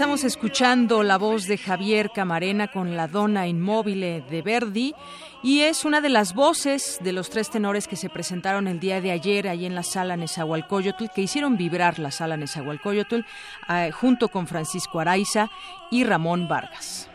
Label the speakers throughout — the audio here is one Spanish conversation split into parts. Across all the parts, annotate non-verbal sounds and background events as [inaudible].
Speaker 1: Estamos escuchando la voz de Javier Camarena con La Donna Inmóvil de Verdi y es una de las voces de los tres tenores que se presentaron el día de ayer ahí en la sala Nezahualcóyotl, que hicieron vibrar la sala Nezahualcóyotl eh, junto con Francisco Araiza y Ramón Vargas.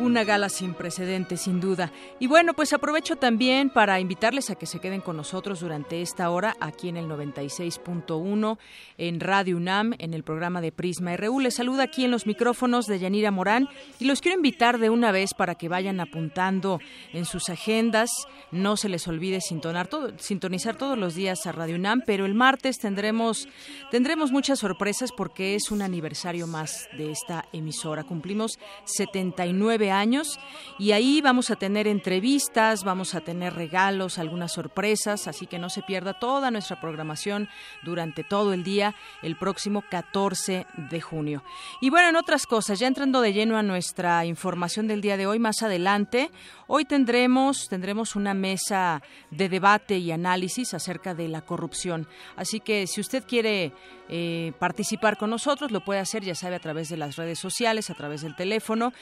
Speaker 1: Una gala sin precedentes, sin duda. Y bueno, pues aprovecho también para invitarles a que se queden con nosotros durante esta hora aquí en el 96.1 en Radio UNAM, en el programa de Prisma RU. Les saluda aquí en los micrófonos de Yanira Morán y los quiero invitar de una vez para que vayan apuntando en sus agendas. No se les olvide sintonizar todos los días a Radio UNAM, pero el martes tendremos, tendremos muchas sorpresas porque es un aniversario más de esta emisora. Cumplimos 79 años y ahí vamos a tener entrevistas, vamos a tener regalos, algunas sorpresas, así que no se pierda toda nuestra programación durante todo el día el próximo 14 de junio. Y bueno, en otras cosas, ya entrando de lleno a nuestra información del día de hoy, más adelante, hoy tendremos tendremos una mesa de debate y análisis acerca de la corrupción. Así que si usted quiere eh, participar con nosotros, lo puede hacer, ya sabe, a través de las redes sociales, a través del teléfono.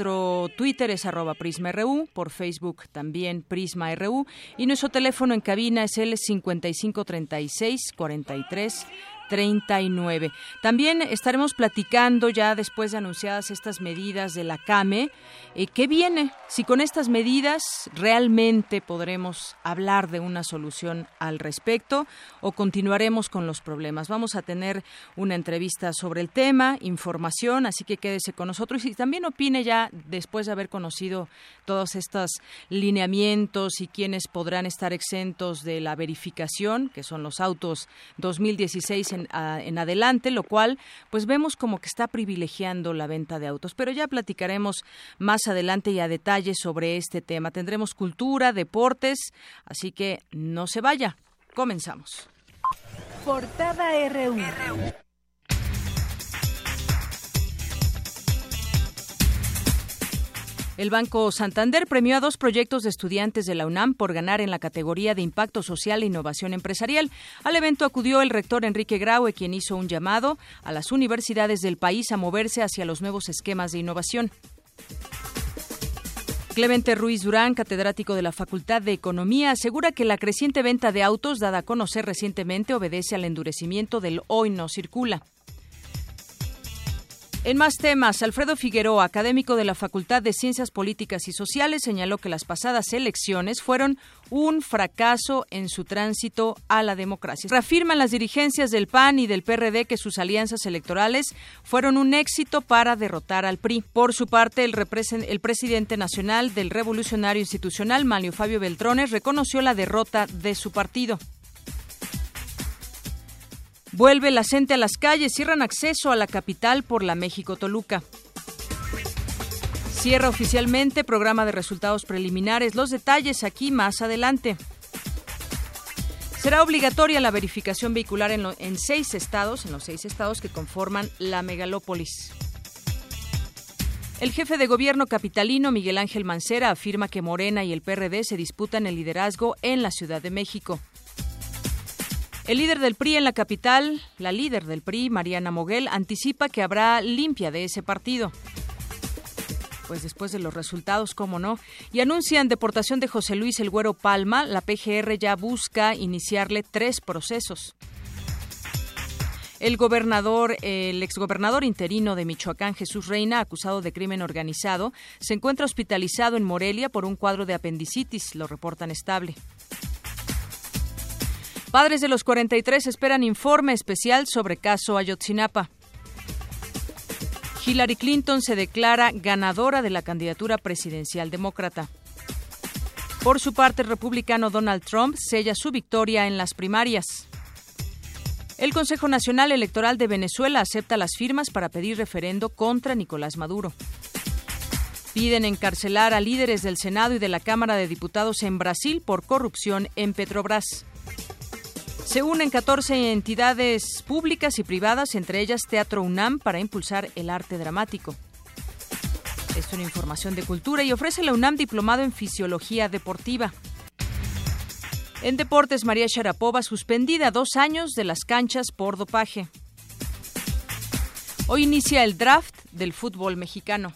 Speaker 1: Nuestro Twitter es arroba PrismaRU, por Facebook también PrismaRU, y nuestro teléfono en cabina es el 5536 43 39. También estaremos platicando ya después de anunciadas estas medidas de la CAME, eh, ¿qué viene? Si con estas medidas realmente podremos hablar de una solución al respecto o continuaremos con los problemas. Vamos a tener una entrevista sobre el tema, información, así que quédese con nosotros y también opine ya después de haber conocido todos estos lineamientos y quienes podrán estar exentos de la verificación, que son los autos 2016 en, a- en adelante, lo cual pues vemos como que está privilegiando la venta de autos. Pero ya platicaremos más adelante y a detalle sobre este tema. Tendremos cultura, deportes, así que no se vaya. Comenzamos.
Speaker 2: Portada.
Speaker 1: El Banco Santander premió a dos proyectos de estudiantes de la UNAM por ganar en la categoría de Impacto Social e Innovación Empresarial. Al evento acudió el rector Enrique Graue, quien hizo un llamado a las universidades del país a moverse hacia los nuevos esquemas de innovación. Clemente Ruiz Durán, catedrático de la Facultad de Economía, asegura que la creciente venta de autos dada a conocer recientemente obedece al endurecimiento del hoy no circula. En más temas, Alfredo Figueroa, académico de la Facultad de Ciencias Políticas y Sociales, señaló que las pasadas elecciones fueron un fracaso en su tránsito a la democracia. Reafirman las dirigencias del PAN y del PRD que sus alianzas electorales fueron un éxito para derrotar al PRI. Por su parte, el, el presidente nacional del Revolucionario Institucional, Manlio Fabio Beltrones, reconoció la derrota de su partido. Vuelve la gente a las calles, cierran acceso a la capital por la México-Toluca. Cierra oficialmente programa de resultados preliminares. Los detalles aquí más adelante. Será obligatoria la verificación vehicular en, en seis estados, en los seis estados que conforman la megalópolis. El jefe de gobierno capitalino, Miguel Ángel Mancera, afirma que Morena y el PRD se disputan el liderazgo en la Ciudad de México. El líder del PRI en la capital, la líder del PRI, Mariana Moguel, anticipa que habrá limpia de ese partido. Pues después de los resultados, cómo no. Y anuncian deportación de José Luis El Güero Palma. La PGR ya busca iniciarle tres procesos. El gobernador, el exgobernador interino de Michoacán, Jesús Reina, acusado de crimen organizado, se encuentra hospitalizado en Morelia por un cuadro de apendicitis, lo reportan estable. Padres de los 43 esperan informe especial sobre caso Ayotzinapa. Hillary Clinton se declara ganadora de la candidatura presidencial demócrata. Por su parte, el republicano Donald Trump sella su victoria en las primarias. El Consejo Nacional Electoral de Venezuela acepta las firmas para pedir referendo contra Nicolás Maduro. Piden encarcelar a líderes del Senado y de la Cámara de Diputados en Brasil por corrupción en Petrobras. Se unen 14 entidades públicas y privadas, entre ellas Teatro UNAM, para impulsar el arte dramático. Es una información de cultura y ofrece la UNAM diplomado en Fisiología Deportiva. En deportes, María Sharapova suspendida dos años de las canchas por dopaje. Hoy inicia el draft del fútbol mexicano.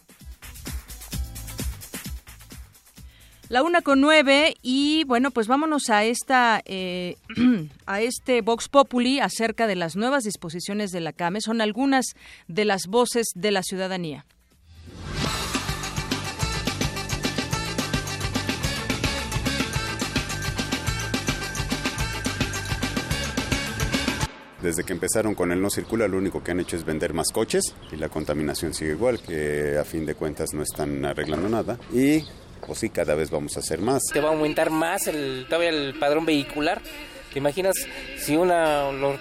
Speaker 1: La una con nueve y bueno, pues vámonos a esta eh, [clears throat] a este Vox Populi acerca de las nuevas disposiciones de la CAME. Son algunas de las voces de la ciudadanía.
Speaker 3: Desde que empezaron con el no circula, lo único que han hecho es vender más coches y la contaminación sigue igual, que a fin de cuentas no están arreglando nada. Y pues sí, cada vez vamos a hacer más.
Speaker 4: Te va a aumentar más el, todavía el padrón vehicular. ¿Te imaginas si una, los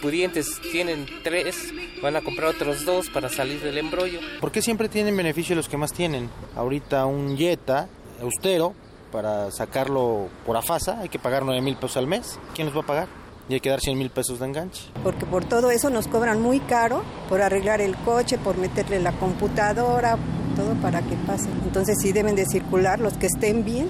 Speaker 4: pudientes tienen tres, van a comprar otros dos para salir del embrollo?
Speaker 5: ¿Por qué siempre tienen beneficio los que más tienen? Ahorita un Jetta austero, para sacarlo por AFASA, hay que pagar 9 mil pesos al mes. ¿Quién los va a pagar? Y hay que dar 100 mil pesos de enganche.
Speaker 6: Porque por todo eso nos cobran muy caro, por arreglar el coche, por meterle la computadora, todo para que pase. Entonces sí deben de circular los que estén bien.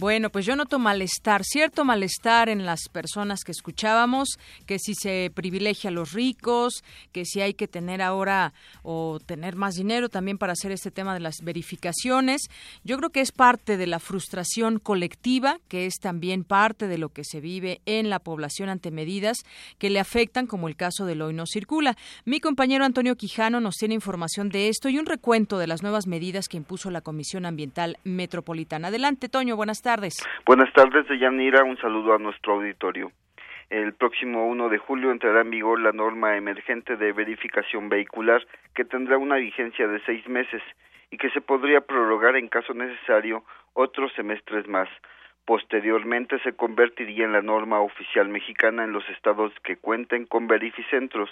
Speaker 1: Bueno, pues yo noto malestar, cierto malestar en las personas que escuchábamos, que si se privilegia a los ricos, que si hay que tener ahora o tener más dinero también para hacer este tema de las verificaciones. Yo creo que es parte de la frustración colectiva, que es también parte de lo que se vive en la población ante medidas que le afectan, como el caso del hoy no circula. Mi compañero Antonio Quijano nos tiene información de esto y un recuento de las nuevas medidas que impuso la Comisión Ambiental Metropolitana. Adelante, Toño, buenas tardes tardes.
Speaker 7: Buenas tardes, Deyanira. Un saludo a nuestro auditorio. El próximo 1 de julio entrará en vigor la norma emergente de verificación vehicular que tendrá una vigencia de seis meses y que se podría prorrogar en caso necesario otros semestres más. Posteriormente se convertiría en la norma oficial mexicana en los estados que cuenten con verificentros.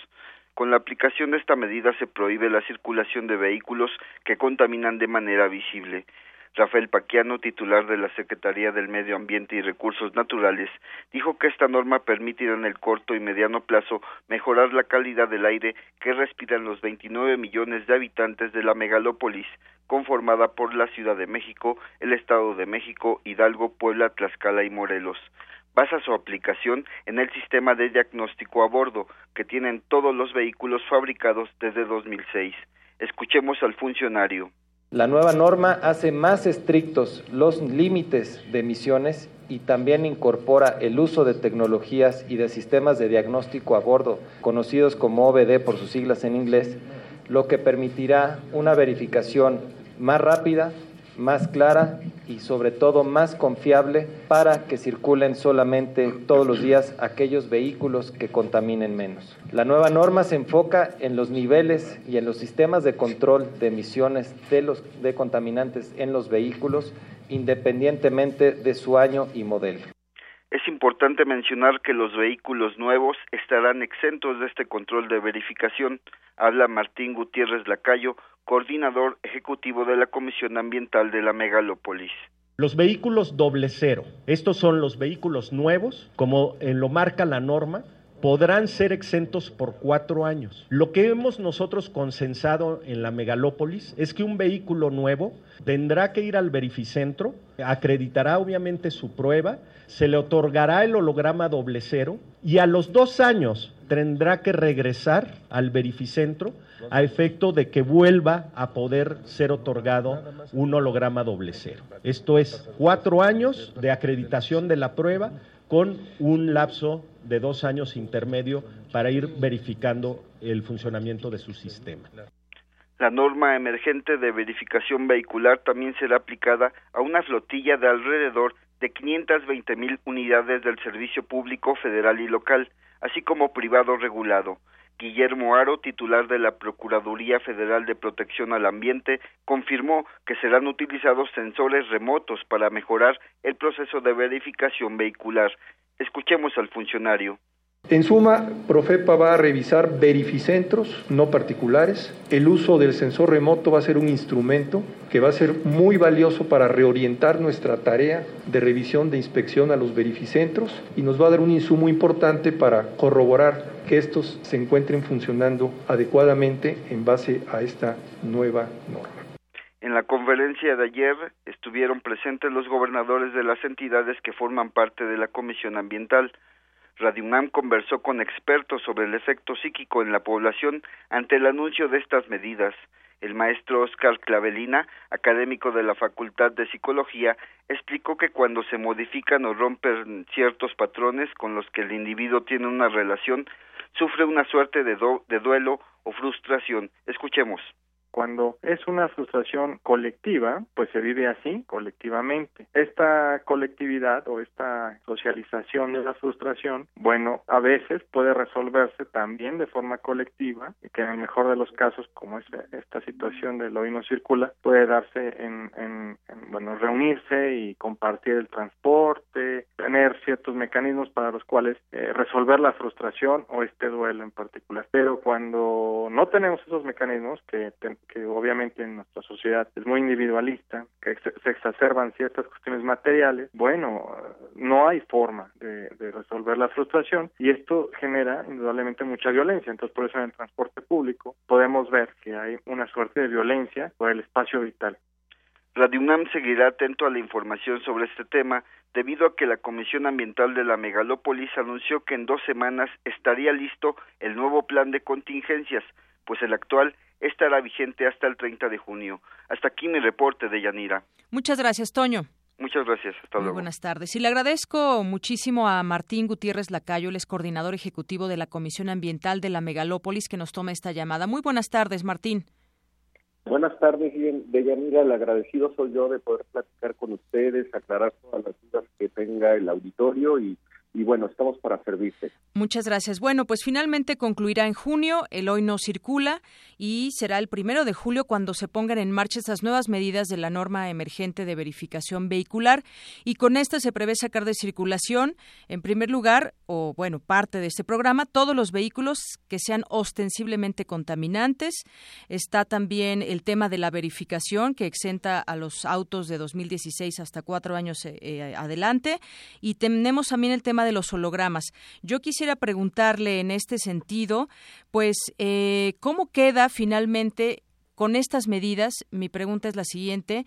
Speaker 7: Con la aplicación de esta medida se prohíbe la circulación de vehículos que contaminan de manera visible. Rafael Paquiano, titular de la Secretaría del Medio Ambiente y Recursos Naturales, dijo que esta norma permitirá en el corto y mediano plazo mejorar la calidad del aire que respiran los 29 millones de habitantes de la megalópolis, conformada por la Ciudad de México, el Estado de México, Hidalgo, Puebla, Tlaxcala y Morelos basa su aplicación en el sistema de diagnóstico a bordo que tienen todos los vehículos fabricados desde 2006. Escuchemos al funcionario.
Speaker 8: La nueva norma hace más estrictos los límites de emisiones y también incorpora el uso de tecnologías y de sistemas de diagnóstico a bordo, conocidos como OBD por sus siglas en inglés, lo que permitirá una verificación más rápida, más clara y sobre todo más confiable para que circulen solamente todos los días aquellos vehículos que contaminen menos. La nueva norma se enfoca en los niveles y en los sistemas de control de emisiones de los de contaminantes en los vehículos independientemente de su año y modelo.
Speaker 7: Es importante mencionar que los vehículos nuevos estarán exentos de este control de verificación. Habla Martín Gutiérrez Lacayo, coordinador ejecutivo de la Comisión Ambiental de la Megalópolis.
Speaker 9: Los vehículos doble cero, estos son los vehículos nuevos, como lo marca la norma, podrán ser exentos por cuatro años. Lo que hemos nosotros consensado en la megalópolis es que un vehículo nuevo tendrá que ir al verificentro, acreditará obviamente su prueba, se le otorgará el holograma doble cero y a los dos años tendrá que regresar al verificentro a efecto de que vuelva a poder ser otorgado un holograma doble cero. Esto es cuatro años de acreditación de la prueba con un lapso de dos años intermedio para ir verificando el funcionamiento de su sistema.
Speaker 7: La norma emergente de verificación vehicular también será aplicada a una flotilla de alrededor de 520 mil unidades del servicio público federal y local, así como privado regulado. Guillermo Aro, titular de la Procuraduría Federal de Protección al Ambiente, confirmó que serán utilizados sensores remotos para mejorar el proceso de verificación vehicular. Escuchemos al funcionario.
Speaker 10: En suma, Profepa va a revisar verificentros no particulares. El uso del sensor remoto va a ser un instrumento que va a ser muy valioso para reorientar nuestra tarea de revisión de inspección a los verificentros y nos va a dar un insumo importante para corroborar que estos se encuentren funcionando adecuadamente en base a esta nueva norma.
Speaker 7: En la conferencia de ayer estuvieron presentes los gobernadores de las entidades que forman parte de la Comisión Ambiental. Radio conversó con expertos sobre el efecto psíquico en la población ante el anuncio de estas medidas. El maestro Oscar Clavelina, académico de la Facultad de Psicología, explicó que cuando se modifican o rompen ciertos patrones con los que el individuo tiene una relación, sufre una suerte de, de duelo o frustración. Escuchemos.
Speaker 11: Cuando es una frustración colectiva, pues se vive así, colectivamente. Esta colectividad o esta socialización de la frustración, bueno, a veces puede resolverse también de forma colectiva, y que en el mejor de los casos, como es esta situación del hoy no circula, puede darse en, en, bueno, reunirse y compartir el transporte, tener ciertos mecanismos para los cuales eh, resolver la frustración o este duelo en particular. Pero cuando no tenemos esos mecanismos que, que obviamente en nuestra sociedad es muy individualista, que se, exacerban ciertas cuestiones materiales, bueno, no hay forma de, resolver la frustración y esto genera indudablemente mucha violencia. Entonces, por eso en el transporte público podemos ver que hay una suerte de violencia por el espacio vital.
Speaker 7: Radio UNAM seguirá atento a la información sobre este tema debido a que la Comisión Ambiental de la Megalópolis anunció que en dos semanas estaría listo el nuevo plan de contingencias, pues el actual estará vigente hasta el 30 de junio. Hasta aquí mi reporte de Yanira.
Speaker 1: Muchas gracias, Toño.
Speaker 7: Muchas gracias. Hasta luego.
Speaker 1: buenas tardes. Y le agradezco muchísimo a Martín Gutiérrez Lacayo, el es coordinador ejecutivo de la Comisión Ambiental de la Megalópolis, que nos toma esta llamada. Muy buenas tardes, Martín.
Speaker 12: Buenas tardes, Deyanira. El agradecido soy yo de poder platicar con ustedes, aclarar todas las dudas que tenga el auditorio y y bueno, estamos para servirte.
Speaker 1: Muchas gracias. Bueno, pues finalmente concluirá en junio, el hoy no circula y será el primero de julio cuando se pongan en marcha estas nuevas medidas de la norma emergente de verificación vehicular y con esta se prevé sacar de circulación, en primer lugar, o bueno, parte de este programa, todos los vehículos que sean ostensiblemente contaminantes. Está también el tema de la verificación que exenta a los autos de 2016 hasta cuatro años eh, eh, adelante y tenemos también el tema de los hologramas. Yo quisiera preguntarle en este sentido, pues, eh, ¿cómo queda finalmente con estas medidas? Mi pregunta es la siguiente.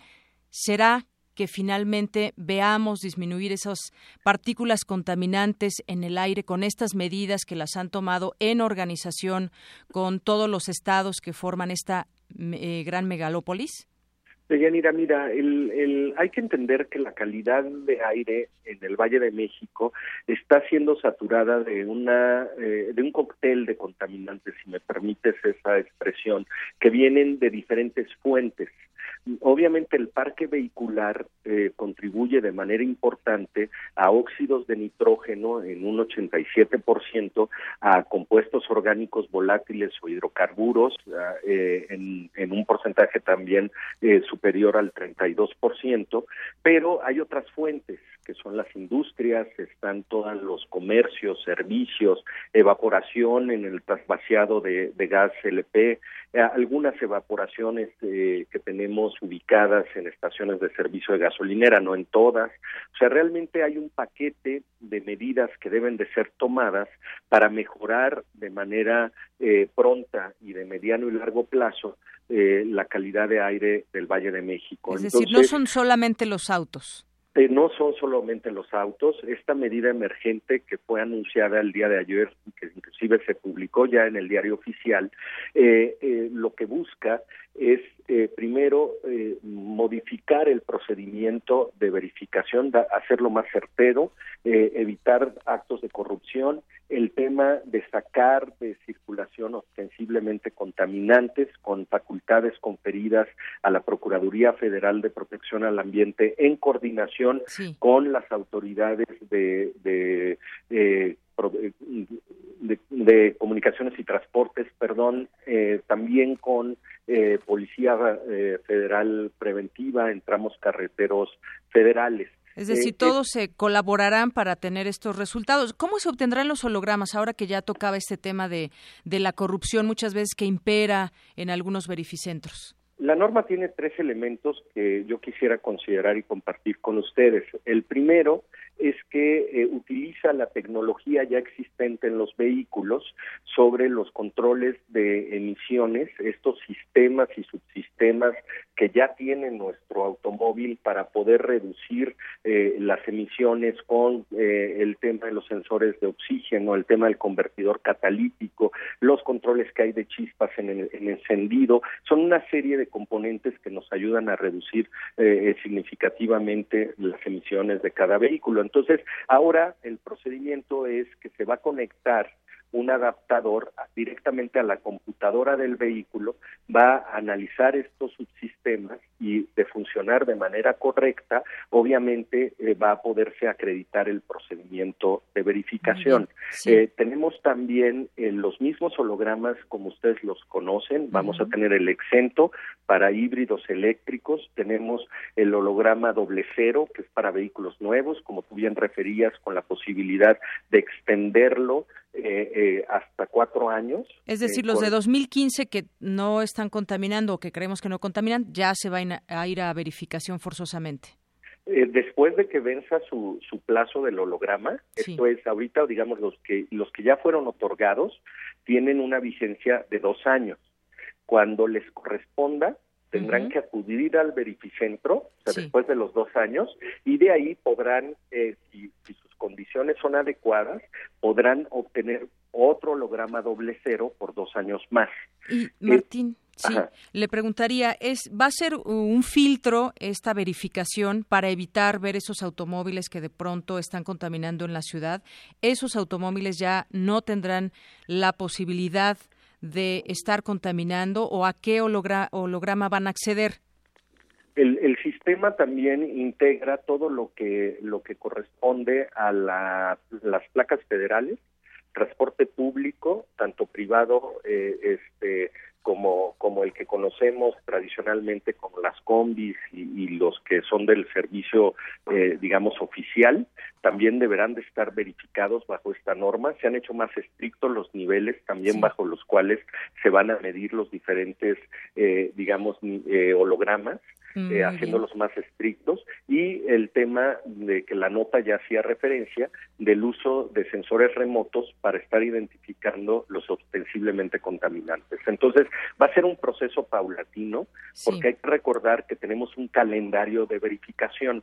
Speaker 1: ¿Será que finalmente veamos disminuir esas partículas contaminantes en el aire con estas medidas que las han tomado en organización con todos los estados que forman esta eh, gran megalópolis?
Speaker 12: Deyanira, mira, el, el, hay que entender que la calidad de aire en el Valle de México está siendo saturada de una eh, de un cóctel de contaminantes, si me permites esa expresión, que vienen de diferentes fuentes. Obviamente el parque vehicular eh, contribuye de manera importante a óxidos de nitrógeno en un 87%, a compuestos orgánicos volátiles o hidrocarburos eh, en, en, un porcentaje también eh, superior al 32%, pero hay otras fuentes que son las industrias, están todos los comercios, servicios, evaporación en el trasvaciado de, gas LP, eh, algunas evaporaciones eh, que tenemos ubicadas en estaciones de servicio de gasolinera, no en todas. O sea, realmente hay un paquete de medidas que deben de ser tomadas para mejorar de manera eh, pronta y de mediano y largo plazo la calidad de aire del Valle de México.
Speaker 1: Es decir, no son solamente los autos.
Speaker 12: Eh, no son solamente los autos, esta medida emergente que fue anunciada el día de ayer, que inclusive se publicó ya en el diario oficial, eh, eh, lo que busca es primero modificar el procedimiento de verificación, hacerlo más certero, evitar actos de corrupción, el tema de sacar de circulación ostensiblemente contaminantes con facultades conferidas a la Procuraduría Federal de Protección al Ambiente en coordinación con las autoridades de, de, de, comunicaciones y transportes, perdón, eh, también con eh, Policía eh, Federal Preventiva en tramos carreteros federales.
Speaker 1: Es decir, todos se colaborarán para tener estos resultados. ¿Cómo se obtendrán los hologramas ahora que ya tocaba este tema de, de la corrupción muchas veces que impera en algunos verificentros?
Speaker 12: La norma tiene tres elementos que yo quisiera considerar y compartir con ustedes. El primero es que eh, utiliza la tecnología ya existente en los vehículos sobre los controles de emisiones, estos sistemas y subsistemas que ya tiene nuestro automóvil para poder reducir eh, las emisiones con eh, el tema de los sensores de oxígeno, el tema del convertidor catalítico, los controles que hay de chispas en el encendido, son una serie de componentes que nos ayudan a reducir significativamente las emisiones de cada vehículo. Entonces, ahora el procedimiento es que se va a conectar un adaptador directamente a la computadora del vehículo, va a analizar estos subsistemas y de funcionar de manera correcta, obviamente eh, va a poderse acreditar el procedimiento de verificación. Eh, tenemos también eh, los mismos hologramas como ustedes los conocen, vamos a tener el exento para híbridos eléctricos, tenemos el holograma doble cero, que es para vehículos nuevos, como tú bien referías, con la posibilidad de extenderlo eh, eh, hasta cuatro años.
Speaker 1: Es decir, eh, los de 2015 que no están contaminando o que creemos que no contaminan, ya se van a ir a verificación forzosamente.
Speaker 12: después de que venza su, su plazo del holograma, esto es ahorita, digamos, los que, los que ya fueron otorgados tienen una vigencia de dos años. Cuando les corresponda, tendrán que acudir al verificentro, después de los dos años, y de ahí podrán, si, si condiciones son adecuadas, podrán obtener otro holograma doble cero por dos años más.
Speaker 1: Y Martín, sí, le preguntaría, ¿es, ¿va a ser un filtro esta verificación para evitar ver esos automóviles que de pronto están contaminando en la ciudad? ¿Esos automóviles ya no tendrán la posibilidad de estar contaminando o a qué holograma van a acceder?
Speaker 12: El, sistema también integra todo lo que lo que corresponde a las placas federales, transporte público, tanto privado eh, este como como el que conocemos tradicionalmente como las combis y, los que son del servicio eh, digamos oficial también deberán de estar verificados bajo esta norma. Se han hecho más estrictos los niveles también bajo los cuales se van a medir los diferentes eh, digamos hologramas eh, haciéndolos más estrictos y el tema de que la nota ya hacía referencia del uso de sensores remotos para estar identificando los ostensiblemente contaminantes. Entonces, va a ser un proceso paulatino porque hay que recordar que tenemos un calendario de verificación.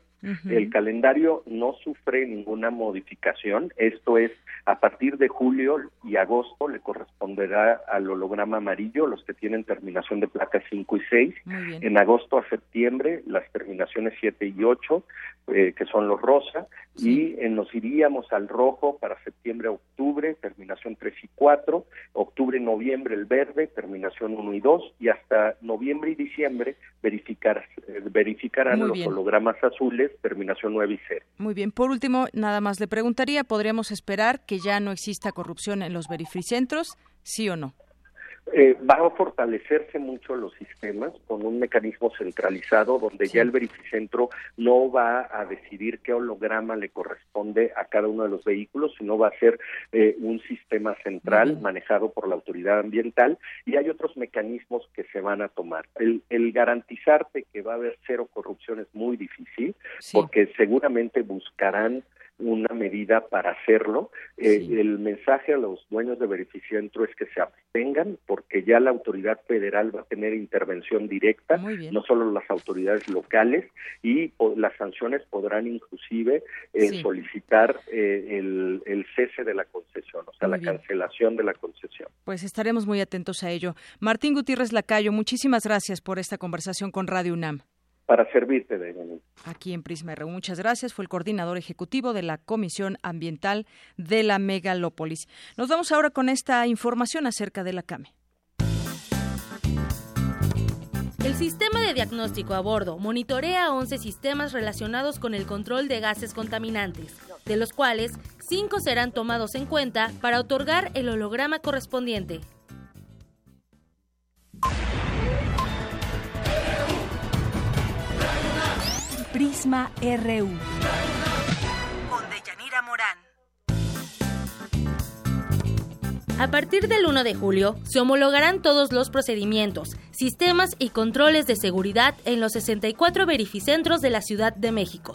Speaker 12: El calendario no sufre ninguna modificación, esto es, a partir de julio y agosto le corresponderá al holograma amarillo, los que tienen terminación de placas 5 y 6, en agosto a septiembre las terminaciones 7 y 8, eh, que son los rosa, y eh, nos iríamos al rojo para septiembre octubre, terminación 3 y 4, octubre noviembre el verde, terminación 1 y 2, y hasta noviembre y diciembre verificar, eh, verificarán los hologramas azules, terminación 9 y 0.
Speaker 1: Muy bien, por último, nada más le preguntaría, ¿podríamos esperar que ya no exista corrupción en los verificentros, sí o no?
Speaker 12: Eh, va a fortalecerse mucho los sistemas con un mecanismo centralizado donde ya el verificentro no va a decidir qué holograma le corresponde a cada uno de los vehículos, sino va a ser eh, un sistema central manejado por la autoridad ambiental y hay otros mecanismos que se van a tomar. El, el garantizarte que va a haber cero corrupción es muy difícil porque seguramente buscarán una medida para hacerlo. Eh, el mensaje a los dueños de Verificentro es que se abstengan porque ya la autoridad federal va a tener intervención directa, no solo las autoridades locales y las sanciones podrán inclusive eh, solicitar eh, el, el, cese de la concesión, o sea, la cancelación de la concesión.
Speaker 1: Pues estaremos muy atentos a ello. Martín Gutiérrez Lacayo, muchísimas gracias por esta conversación con Radio UNAM
Speaker 12: para servirte, de
Speaker 1: Aquí en Prisma RU. Muchas gracias. Fue el coordinador ejecutivo de la Comisión Ambiental de la Megalópolis. Nos vamos ahora con esta información acerca de la CAME.
Speaker 13: El sistema de diagnóstico a bordo monitorea 11 sistemas relacionados con el control de gases contaminantes, de los cuales 5 serán tomados en cuenta para otorgar el holograma correspondiente.
Speaker 2: Prisma RU.
Speaker 13: Con Deyanira Morán. A partir del 1 de julio, se homologarán todos los procedimientos, sistemas y controles de seguridad en los 64 verificentros de la Ciudad de México.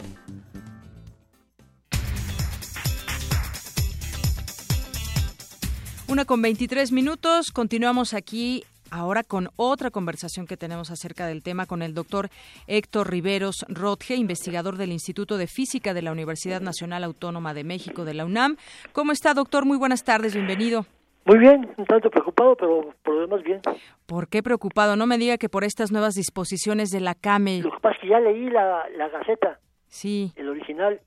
Speaker 1: Una con 23 minutos, continuamos aquí ahora con otra conversación que tenemos acerca del tema con el doctor Héctor Riveros Rodge, investigador del Instituto de Física de la Universidad Nacional Autónoma de México de la UNAM. ¿Cómo está, doctor? Muy buenas tardes, bienvenido.
Speaker 14: Muy bien, un tanto preocupado, pero por lo demás bien.
Speaker 1: ¿Por qué preocupado? No me diga que por estas nuevas disposiciones de la CAME.
Speaker 14: Lo que pasa es que ya leí la, la Gaceta.
Speaker 1: Sí.
Speaker 14: El original.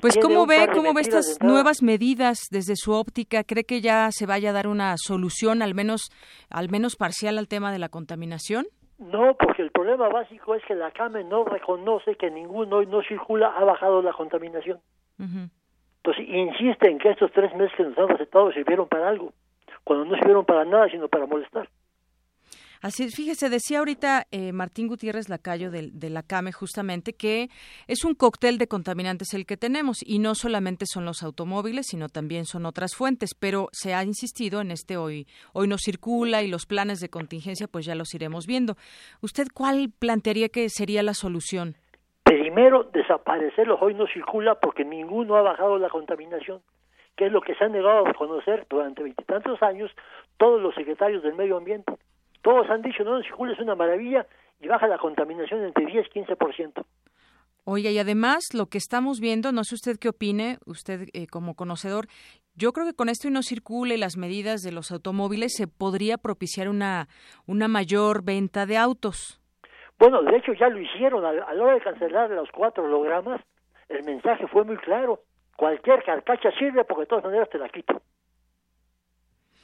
Speaker 1: Pues cómo ve, cómo ve estas nuevas medidas desde su óptica, cree que ya se vaya a dar una solución, al menos, al menos parcial, al tema de la contaminación.
Speaker 14: No, porque el problema básico es que la CAME no reconoce que ninguno hoy no circula ha bajado la contaminación. Entonces insiste en que estos tres meses que nos han recetado sirvieron para algo, cuando no sirvieron para nada, sino para molestar.
Speaker 1: Así fíjese, decía ahorita eh, Martín Gutiérrez Lacayo de, de la CAME justamente que es un cóctel de contaminantes el que tenemos y no solamente son los automóviles, sino también son otras fuentes, pero se ha insistido en este hoy, hoy no circula y los planes de contingencia pues ya los iremos viendo. ¿Usted cuál plantearía que sería la solución?
Speaker 14: Primero, desaparecerlos hoy no circula porque ninguno ha bajado la contaminación que es lo que se ha negado a conocer durante veintitantos años todos los secretarios del medio ambiente. Todos han dicho, no, Julio es una maravilla y baja la contaminación entre 10 y 15%.
Speaker 1: Oiga, y además lo que estamos viendo, no sé usted qué opine, usted eh, como conocedor, yo creo que con esto y no circule las medidas de los automóviles se podría propiciar una, una mayor venta de autos.
Speaker 14: Bueno, de hecho ya lo hicieron. A, a la hora de cancelar los cuatro hologramas, el mensaje fue muy claro. Cualquier carcacha sirve porque de todas maneras te la quito.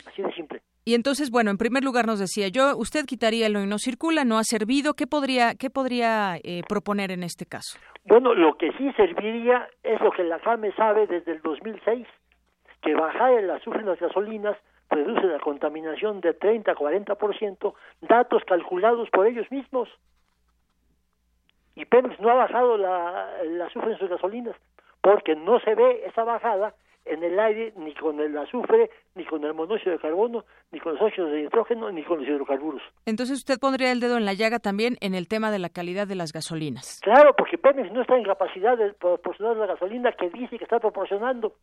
Speaker 14: Así de simple.
Speaker 1: Y entonces, bueno, en primer lugar nos decía yo, usted quitaría el hoy no circula, no ha servido, ¿qué podría, qué podría eh, proponer en este caso?
Speaker 14: Bueno, lo que sí serviría es lo que la FAME sabe desde el 2006, que bajar el azufre en las gasolinas reduce la contaminación de 30 a 40%, datos calculados por ellos mismos. Y Pemex no ha bajado la, el azufre en sus gasolinas, porque no se ve esa bajada en el aire ni con el azufre, ni con el monóxido de carbono, ni con los óxidos de nitrógeno, ni con los hidrocarburos.
Speaker 1: Entonces usted pondría el dedo en la llaga también en el tema de la calidad de las gasolinas.
Speaker 14: Claro, porque Pemex no está en capacidad de proporcionar la gasolina que dice que está proporcionando.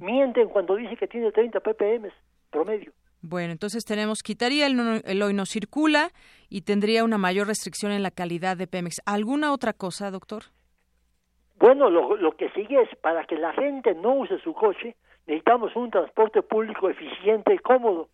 Speaker 14: Mienten cuando dice que tiene 30 ppm promedio.
Speaker 1: Bueno, entonces tenemos, quitaría el, el, hoy no circula y tendría una mayor restricción en la calidad de Pemex. ¿Alguna otra cosa, doctor?
Speaker 14: Bueno, lo, lo que sigue es para que la gente no use su coche, necesitamos un transporte público eficiente y cómodo.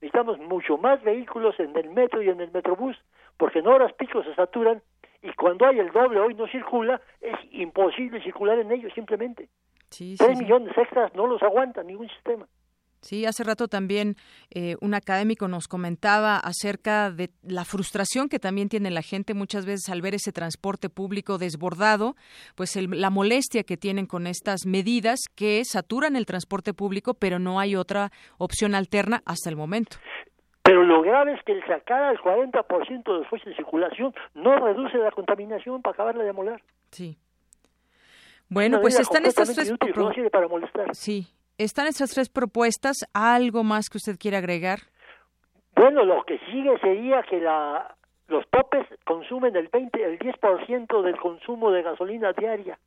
Speaker 14: Necesitamos mucho más vehículos en el metro y en el metrobús, porque en horas pico se saturan y cuando hay el doble hoy no circula, es imposible circular en ellos simplemente.
Speaker 1: Sí,
Speaker 14: Tres
Speaker 1: sí,
Speaker 14: millones extras no los aguanta ningún sistema.
Speaker 1: Sí, hace rato también eh, un académico nos comentaba acerca de la frustración que también tiene la gente muchas veces al ver ese transporte público desbordado, pues el, la molestia que tienen con estas medidas que saturan el transporte público, pero no hay otra opción alterna hasta el momento.
Speaker 14: Pero lo grave es que el sacar al 40% de los coches de circulación no reduce la contaminación para acabarla de moler.
Speaker 1: Sí. Bueno, pues están estas tres...
Speaker 14: No para molestar.
Speaker 1: Sí, ¿Están estas tres propuestas? ¿Algo más que usted quiera agregar?
Speaker 14: Bueno, lo que sigue sería que la, los topes consumen el 20, el 10% del consumo de gasolina diaria.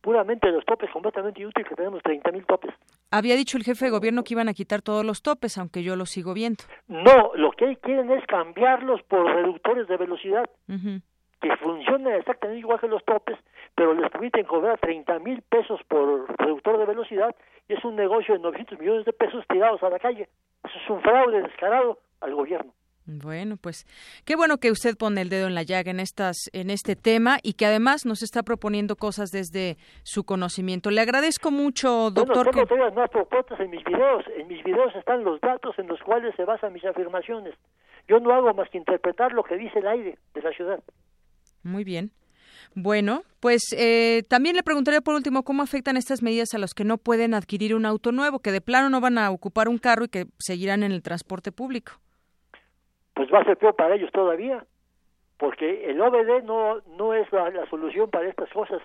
Speaker 14: puramente los topes completamente inútiles que tenemos 30.000 topes.
Speaker 1: Había dicho el jefe de gobierno que iban a quitar todos los topes, aunque yo los sigo viendo.
Speaker 14: No, lo que quieren es cambiarlos por reductores de velocidad que funcionan exactamente igual que los topes, pero les permiten cobrar 30 mil pesos por reductor de velocidad y es un negocio de 900 millones de pesos tirados a la calle. Eso es un fraude descarado al gobierno.
Speaker 1: Bueno, pues qué bueno que usted pone el dedo en la llaga en estas en este tema y que además nos está proponiendo cosas desde su conocimiento. Le agradezco mucho, doctor.
Speaker 14: Bueno, tengo más propuestas en mis videos. En mis videos están los datos en los cuales se basan mis afirmaciones. Yo no hago más que interpretar lo que dice el aire de la ciudad.
Speaker 1: Muy bien. Bueno, pues eh, también le preguntaría por último cómo afectan estas medidas a los que no pueden adquirir un auto nuevo, que de plano no van a ocupar un carro y que seguirán en el transporte público
Speaker 14: pues va a ser peor para ellos todavía, porque el OBD no, no es la, solución para estas cosas.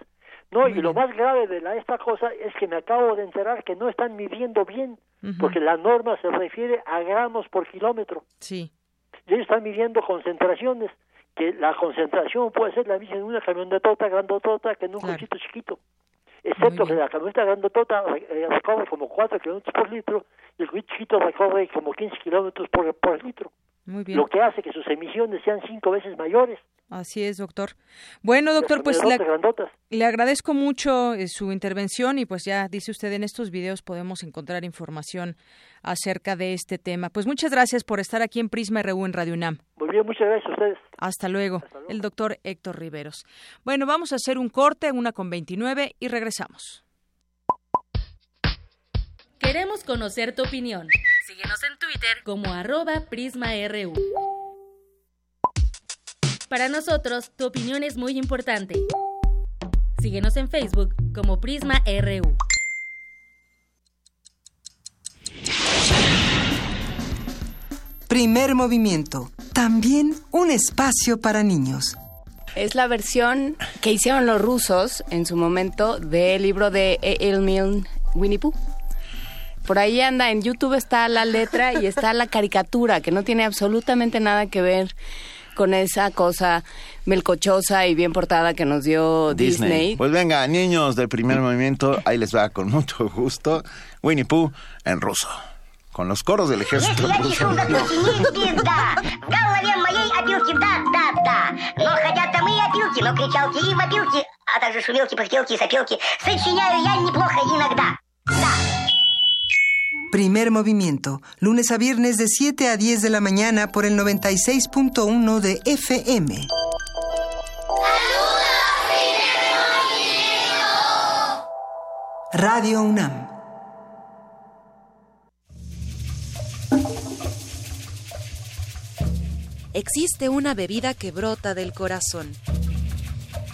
Speaker 14: No, y lo más grave de la, esta cosa es que me acabo de enterar que no están midiendo bien, porque la norma se refiere a gramos por kilómetro.
Speaker 1: Sí.
Speaker 14: Y ellos están midiendo concentraciones, que la concentración puede ser la misma en una camionetota grandotota que en un cochito chiquito. Excepto que la camioneta grandotota eh, recorre como 4 kilómetros por litro y el cochito chiquito recorre como 15 kilómetros por, por litro.
Speaker 1: Muy bien.
Speaker 14: Lo que hace que sus emisiones sean cinco veces mayores.
Speaker 1: Así es, doctor. Bueno, doctor, pues le, le, agradezco mucho eh, su intervención y pues ya dice usted en estos videos podemos encontrar información acerca de este tema. Pues muchas gracias por estar aquí en Prisma RU en Radio UNAM.
Speaker 14: Muy bien, muchas gracias a ustedes.
Speaker 1: Hasta luego. Hasta luego. El doctor Héctor Riveros. Bueno, vamos a hacer un corte, una con 29 y regresamos.
Speaker 13: Queremos conocer tu opinión. Síguenos en Twitter como arroba PrismaRU. Para nosotros, tu opinión es muy importante. Síguenos en Facebook como PrismaRU.
Speaker 15: Primer movimiento. También un espacio para niños.
Speaker 16: Es la versión que hicieron los rusos en su momento del libro de Emil Winnie Pooh. Por ahí anda, en YouTube está la letra y está la caricatura, que no tiene absolutamente nada que ver con esa cosa melcochosa y bien portada que nos dio Disney.
Speaker 17: Pues venga, niños del primer movimiento, ahí les va con mucho gusto Winnie Pooh en ruso. Con los coros del ejército ruso.
Speaker 15: Primer movimiento, lunes a viernes de 7 a 10 de la mañana por el 96.1 de FM. Radio UNAM.
Speaker 18: Existe una bebida que brota del corazón.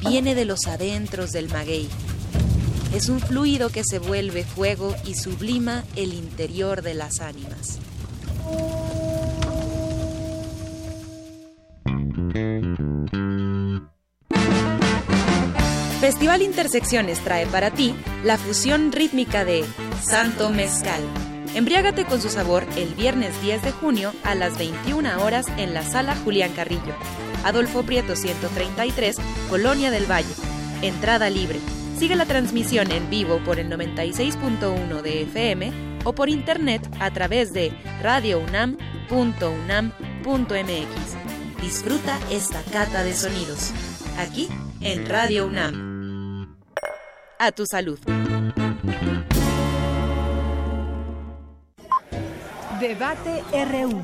Speaker 18: Viene de los adentros del maguey es un fluido que se vuelve fuego y sublima el interior de las ánimas. Festival Intersecciones trae para ti la fusión rítmica de Santo Mezcal. Embriágate con su sabor el viernes 10 de junio a las 21 horas en la sala Julián Carrillo. Adolfo Prieto 133, Colonia del Valle. Entrada libre. Sigue la transmisión en vivo por el 96.1 de FM o por internet a través de radiounam.unam.mx. Disfruta esta cata de sonidos, aquí en Radio UNAM. A tu salud.
Speaker 2: Debate RU.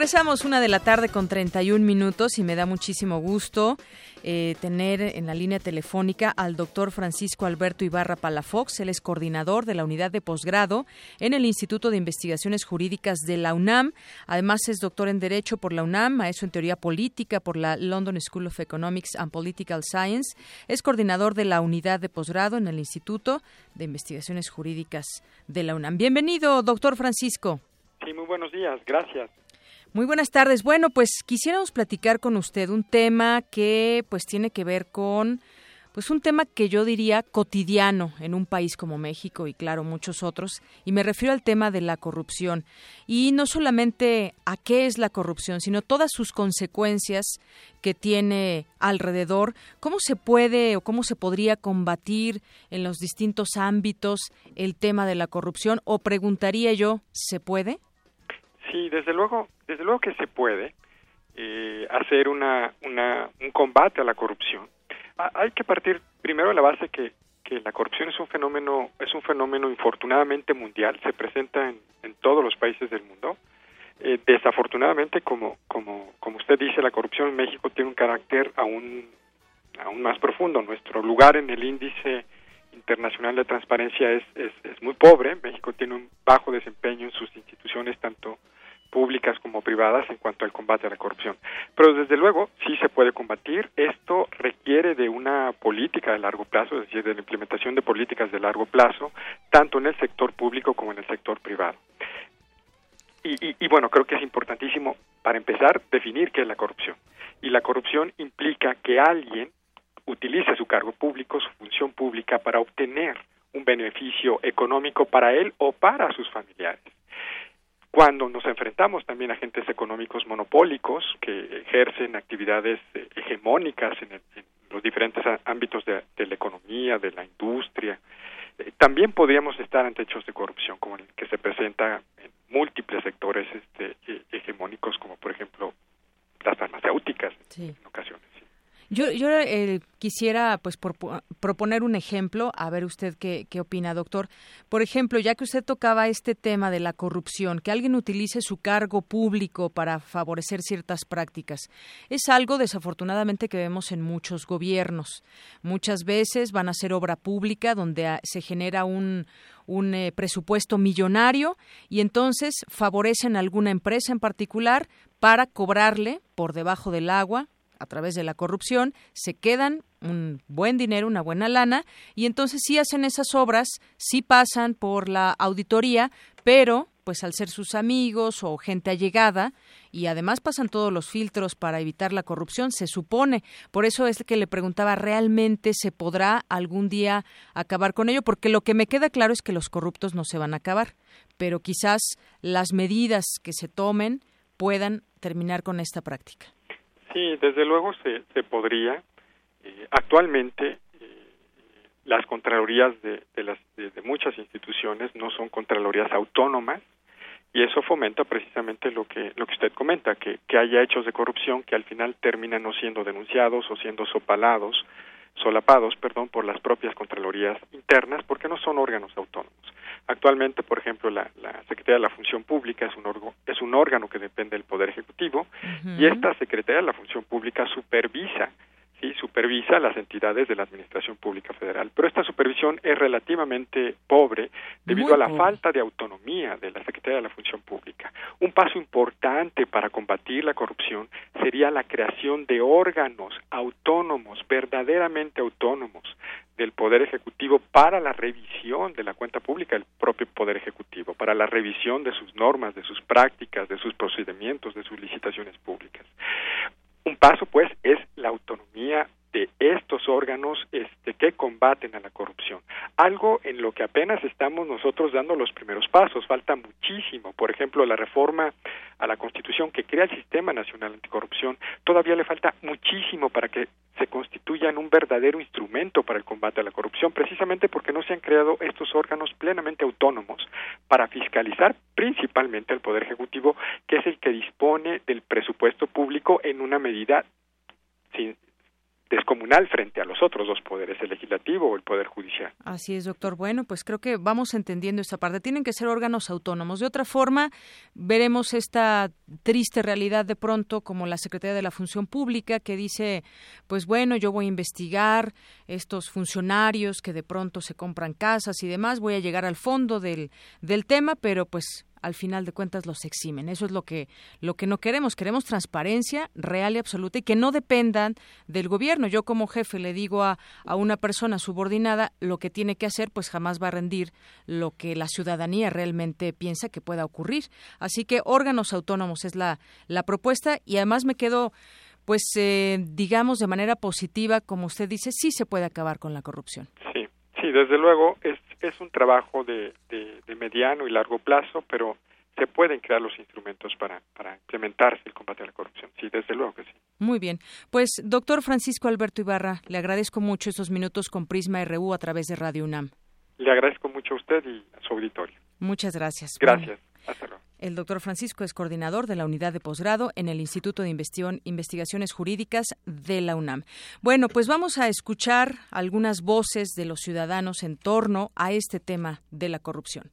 Speaker 1: Regresamos una de la tarde con 31 minutos y me da muchísimo gusto eh, tener en la línea telefónica al doctor Francisco Alberto Ibarra Palafox. Él es coordinador de la unidad de posgrado en el Instituto de Investigaciones Jurídicas de la UNAM. Además es doctor en Derecho por la UNAM, maestro en Teoría Política por la London School of Economics and Political Science. Es coordinador de la unidad de posgrado en el Instituto de Investigaciones Jurídicas de la UNAM. Bienvenido, doctor Francisco.
Speaker 19: Sí, muy buenos días. Gracias.
Speaker 1: Muy buenas tardes. Bueno, pues quisiéramos platicar con usted un tema que pues tiene que ver con pues un tema que yo diría cotidiano en un país como México y claro muchos otros. Y me refiero al tema de la corrupción. Y no solamente a qué es la corrupción sino todas sus consecuencias que tiene alrededor. Cómo se puede o cómo se podría combatir en los distintos ámbitos el tema de la corrupción o preguntaría yo se puede
Speaker 19: sí desde luego desde luego que se puede eh, hacer una, una un combate a la corrupción. Hay que partir primero de la base que, que la corrupción es un fenómeno es un fenómeno infortunadamente mundial se presenta en, todos los países del mundo. Eh, desafortunadamente como como como usted dice la corrupción en México tiene un carácter aún aún más profundo. Nuestro lugar en el índice internacional de transparencia es, es, es muy pobre. México tiene un bajo desempeño en sus instituciones tanto públicas como privadas en cuanto al combate a la corrupción. Pero desde luego sí se puede combatir. Esto requiere de una política de largo plazo, es decir, de la implementación de políticas de largo plazo, tanto en el sector público como en el sector privado. Y, y, y bueno, creo que es importantísimo, para empezar, definir qué es la corrupción. Y la corrupción implica que alguien utilice su cargo público, su función pública, para obtener un beneficio económico para él o para sus familiares cuando nos enfrentamos también a agentes económicos monopólicos que ejercen actividades eh, hegemónicas en, los diferentes ámbitos de, la economía, de la industria, eh, también podríamos estar ante hechos de corrupción como el que se presenta en múltiples sectores este, eh, hegemónicos como por ejemplo las farmacéuticas en ocasiones.
Speaker 1: Yo, yo eh, quisiera pues proponer un ejemplo, a ver usted qué, qué opina, doctor. Por ejemplo, ya que usted tocaba este tema de la corrupción, que alguien utilice su cargo público para favorecer ciertas prácticas, es algo desafortunadamente que vemos en muchos gobiernos. Muchas veces van a ser obra pública donde ah, se genera un, un eh, presupuesto millonario y entonces favorecen a alguna empresa en particular para cobrarle por debajo del agua a través de la corrupción, se quedan un buen dinero, una buena lana, y entonces sí hacen esas obras, sí pasan por la auditoría, pero pues al ser sus amigos o gente allegada, y además pasan todos los filtros para evitar la corrupción, se supone. Por eso es que le preguntaba, ¿realmente se podrá algún día acabar con ello? Porque lo que me queda claro es que los corruptos no se van a acabar, pero quizás las medidas que se tomen puedan terminar con esta práctica.
Speaker 19: Sí, desde luego se, se podría. Eh, actualmente eh, las contralorías de, de, las, de, muchas instituciones no son contralorías autónomas y eso fomenta precisamente lo que lo que usted comenta que, que haya hechos de corrupción que al final terminan no siendo denunciados o siendo sopalados solapados perdón por las propias contralorías internas porque no son órganos autónomos. Actualmente, por ejemplo, la, la Secretaría de la Función Pública es un, es un órgano que depende del Poder Ejecutivo y esta Secretaría de la Función Pública supervisa ¿sí? supervisa las entidades de la Administración Pública Federal. Pero esta supervisión es relativamente pobre debido a la falta de autonomía de la Secretaría de la Función Pública. Un paso importante para combatir la corrupción sería la creación de órganos autónomos, verdaderamente autónomos, del Poder Ejecutivo para la revisión de la cuenta pública del propio Poder Ejecutivo, para la revisión de sus normas, de sus prácticas, de sus procedimientos, de sus licitaciones públicas. Un paso, pues, es la autonomía de estos órganos este, que combaten a la corrupción. Algo en lo que apenas estamos nosotros dando los primeros pasos, falta muchísimo. Por ejemplo, la reforma a la Constitución que crea el Sistema Nacional Anticorrupción, todavía le falta muchísimo para que se constituyan un verdadero instrumento para el combate a la corrupción, precisamente porque no se han creado estos órganos plenamente autónomos para fiscalizar principalmente al Poder Ejecutivo, que es el que dispone del presupuesto público en una medida descomunal frente a los otros dos poderes, el legislativo o el poder judicial.
Speaker 1: Así es, doctor. Bueno, pues creo que vamos entendiendo esta parte. Tienen que ser órganos autónomos. De otra forma, veremos esta triste realidad de pronto como la Secretaría de la Función Pública que dice, pues bueno, yo voy a investigar estos funcionarios que de pronto se compran casas y demás, voy a llegar al fondo del, del tema, pero pues al final de cuentas los eximen. Eso es lo que lo que no queremos. Queremos transparencia real y absoluta y que no dependan del gobierno. Yo como jefe le digo a, a una persona subordinada lo que tiene que hacer, pues jamás va a rendir lo que la ciudadanía realmente piensa que pueda ocurrir. Así que órganos autónomos es la, la propuesta y además me quedo pues eh, digamos de manera positiva, como usted dice, sí se puede acabar con la corrupción.
Speaker 19: Sí, desde luego es, es un trabajo de, de, de mediano y largo plazo, pero se pueden crear los instrumentos para, para implementarse el combate a la corrupción. Sí, desde luego que sí.
Speaker 1: Muy bien. Pues, doctor Francisco Alberto Ibarra, le agradezco mucho esos minutos con Prisma RU a través de Radio UNAM.
Speaker 19: Le agradezco mucho a usted y a su auditorio.
Speaker 1: Muchas gracias.
Speaker 19: Gracias. Hasta luego.
Speaker 1: El doctor Francisco es coordinador de la unidad de posgrado en el Instituto de Investigaciones Jurídicas de la UNAM. Bueno, pues vamos a escuchar algunas voces de los ciudadanos en torno a este tema de la corrupción.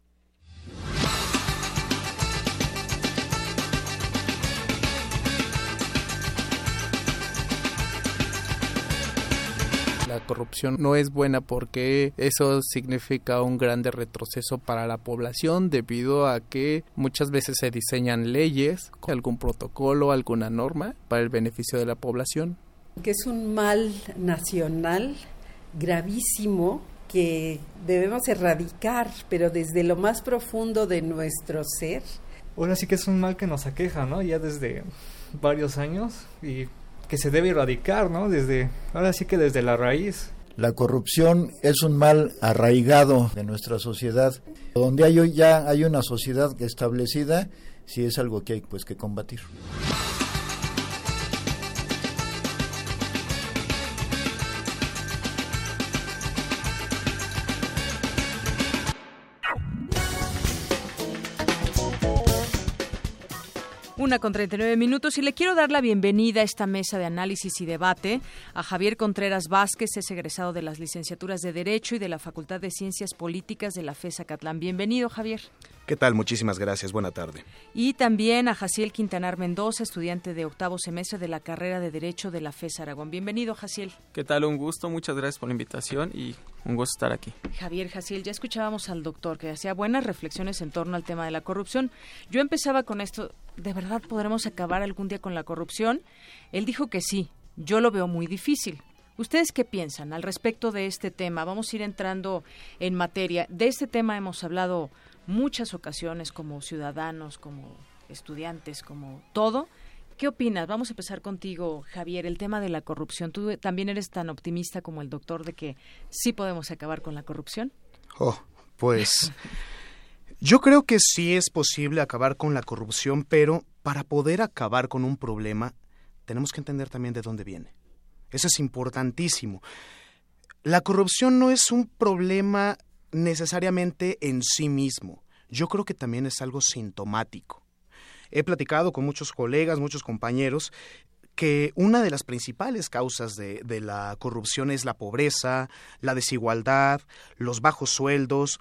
Speaker 20: La corrupción no es buena porque eso significa un grande retroceso para la población debido a que muchas veces se diseñan leyes, algún protocolo, alguna norma para el beneficio de la población.
Speaker 21: Que es un mal nacional gravísimo que debemos erradicar, pero desde lo más profundo de nuestro ser.
Speaker 22: Bueno, sí que es un mal que nos aqueja, ¿no? Ya desde varios años y que se debe erradicar, ¿no? Desde, ahora sí que desde la raíz.
Speaker 23: La corrupción es un mal arraigado de nuestra sociedad. Donde ya hay una sociedad establecida, sí es algo que hay pues que combatir.
Speaker 1: Una con 39 minutos y le quiero dar la bienvenida a esta mesa de análisis y debate a Javier Contreras Vázquez, es egresado de las licenciaturas de Derecho y de la Facultad de Ciencias Políticas de la FESA Catlán. Bienvenido, Javier.
Speaker 24: ¿Qué tal? Muchísimas gracias. Buena tarde.
Speaker 1: Y también a Jaciel Quintanar Mendoza, estudiante de octavo semestre de la carrera de Derecho de la FES Aragón. Bienvenido, Jaciel.
Speaker 25: ¿Qué tal? Un gusto. Muchas gracias por la invitación y un gusto estar aquí.
Speaker 1: Javier Jaciel, ya escuchábamos al doctor que hacía buenas reflexiones en torno al tema de la corrupción. Yo empezaba con esto, ¿de verdad podremos acabar algún día con la corrupción? Él dijo que sí, yo lo veo muy difícil. ¿Ustedes qué piensan al respecto de este tema? Vamos a ir entrando en materia. De este tema hemos hablado muchas ocasiones como ciudadanos, como estudiantes, como todo. ¿Qué opinas? Vamos a empezar contigo, Javier, el tema de la corrupción. ¿Tú también eres tan optimista como el doctor de que sí podemos acabar con la corrupción?
Speaker 24: Oh, pues [laughs] yo creo que sí es posible acabar con la corrupción, pero para poder acabar con un problema tenemos que entender también de dónde viene. Eso es importantísimo. La corrupción no es un problema necesariamente en sí mismo. Yo creo que también es algo sintomático. He platicado con muchos colegas, muchos compañeros, que una de las principales causas de, la corrupción es la pobreza, la desigualdad, los bajos sueldos,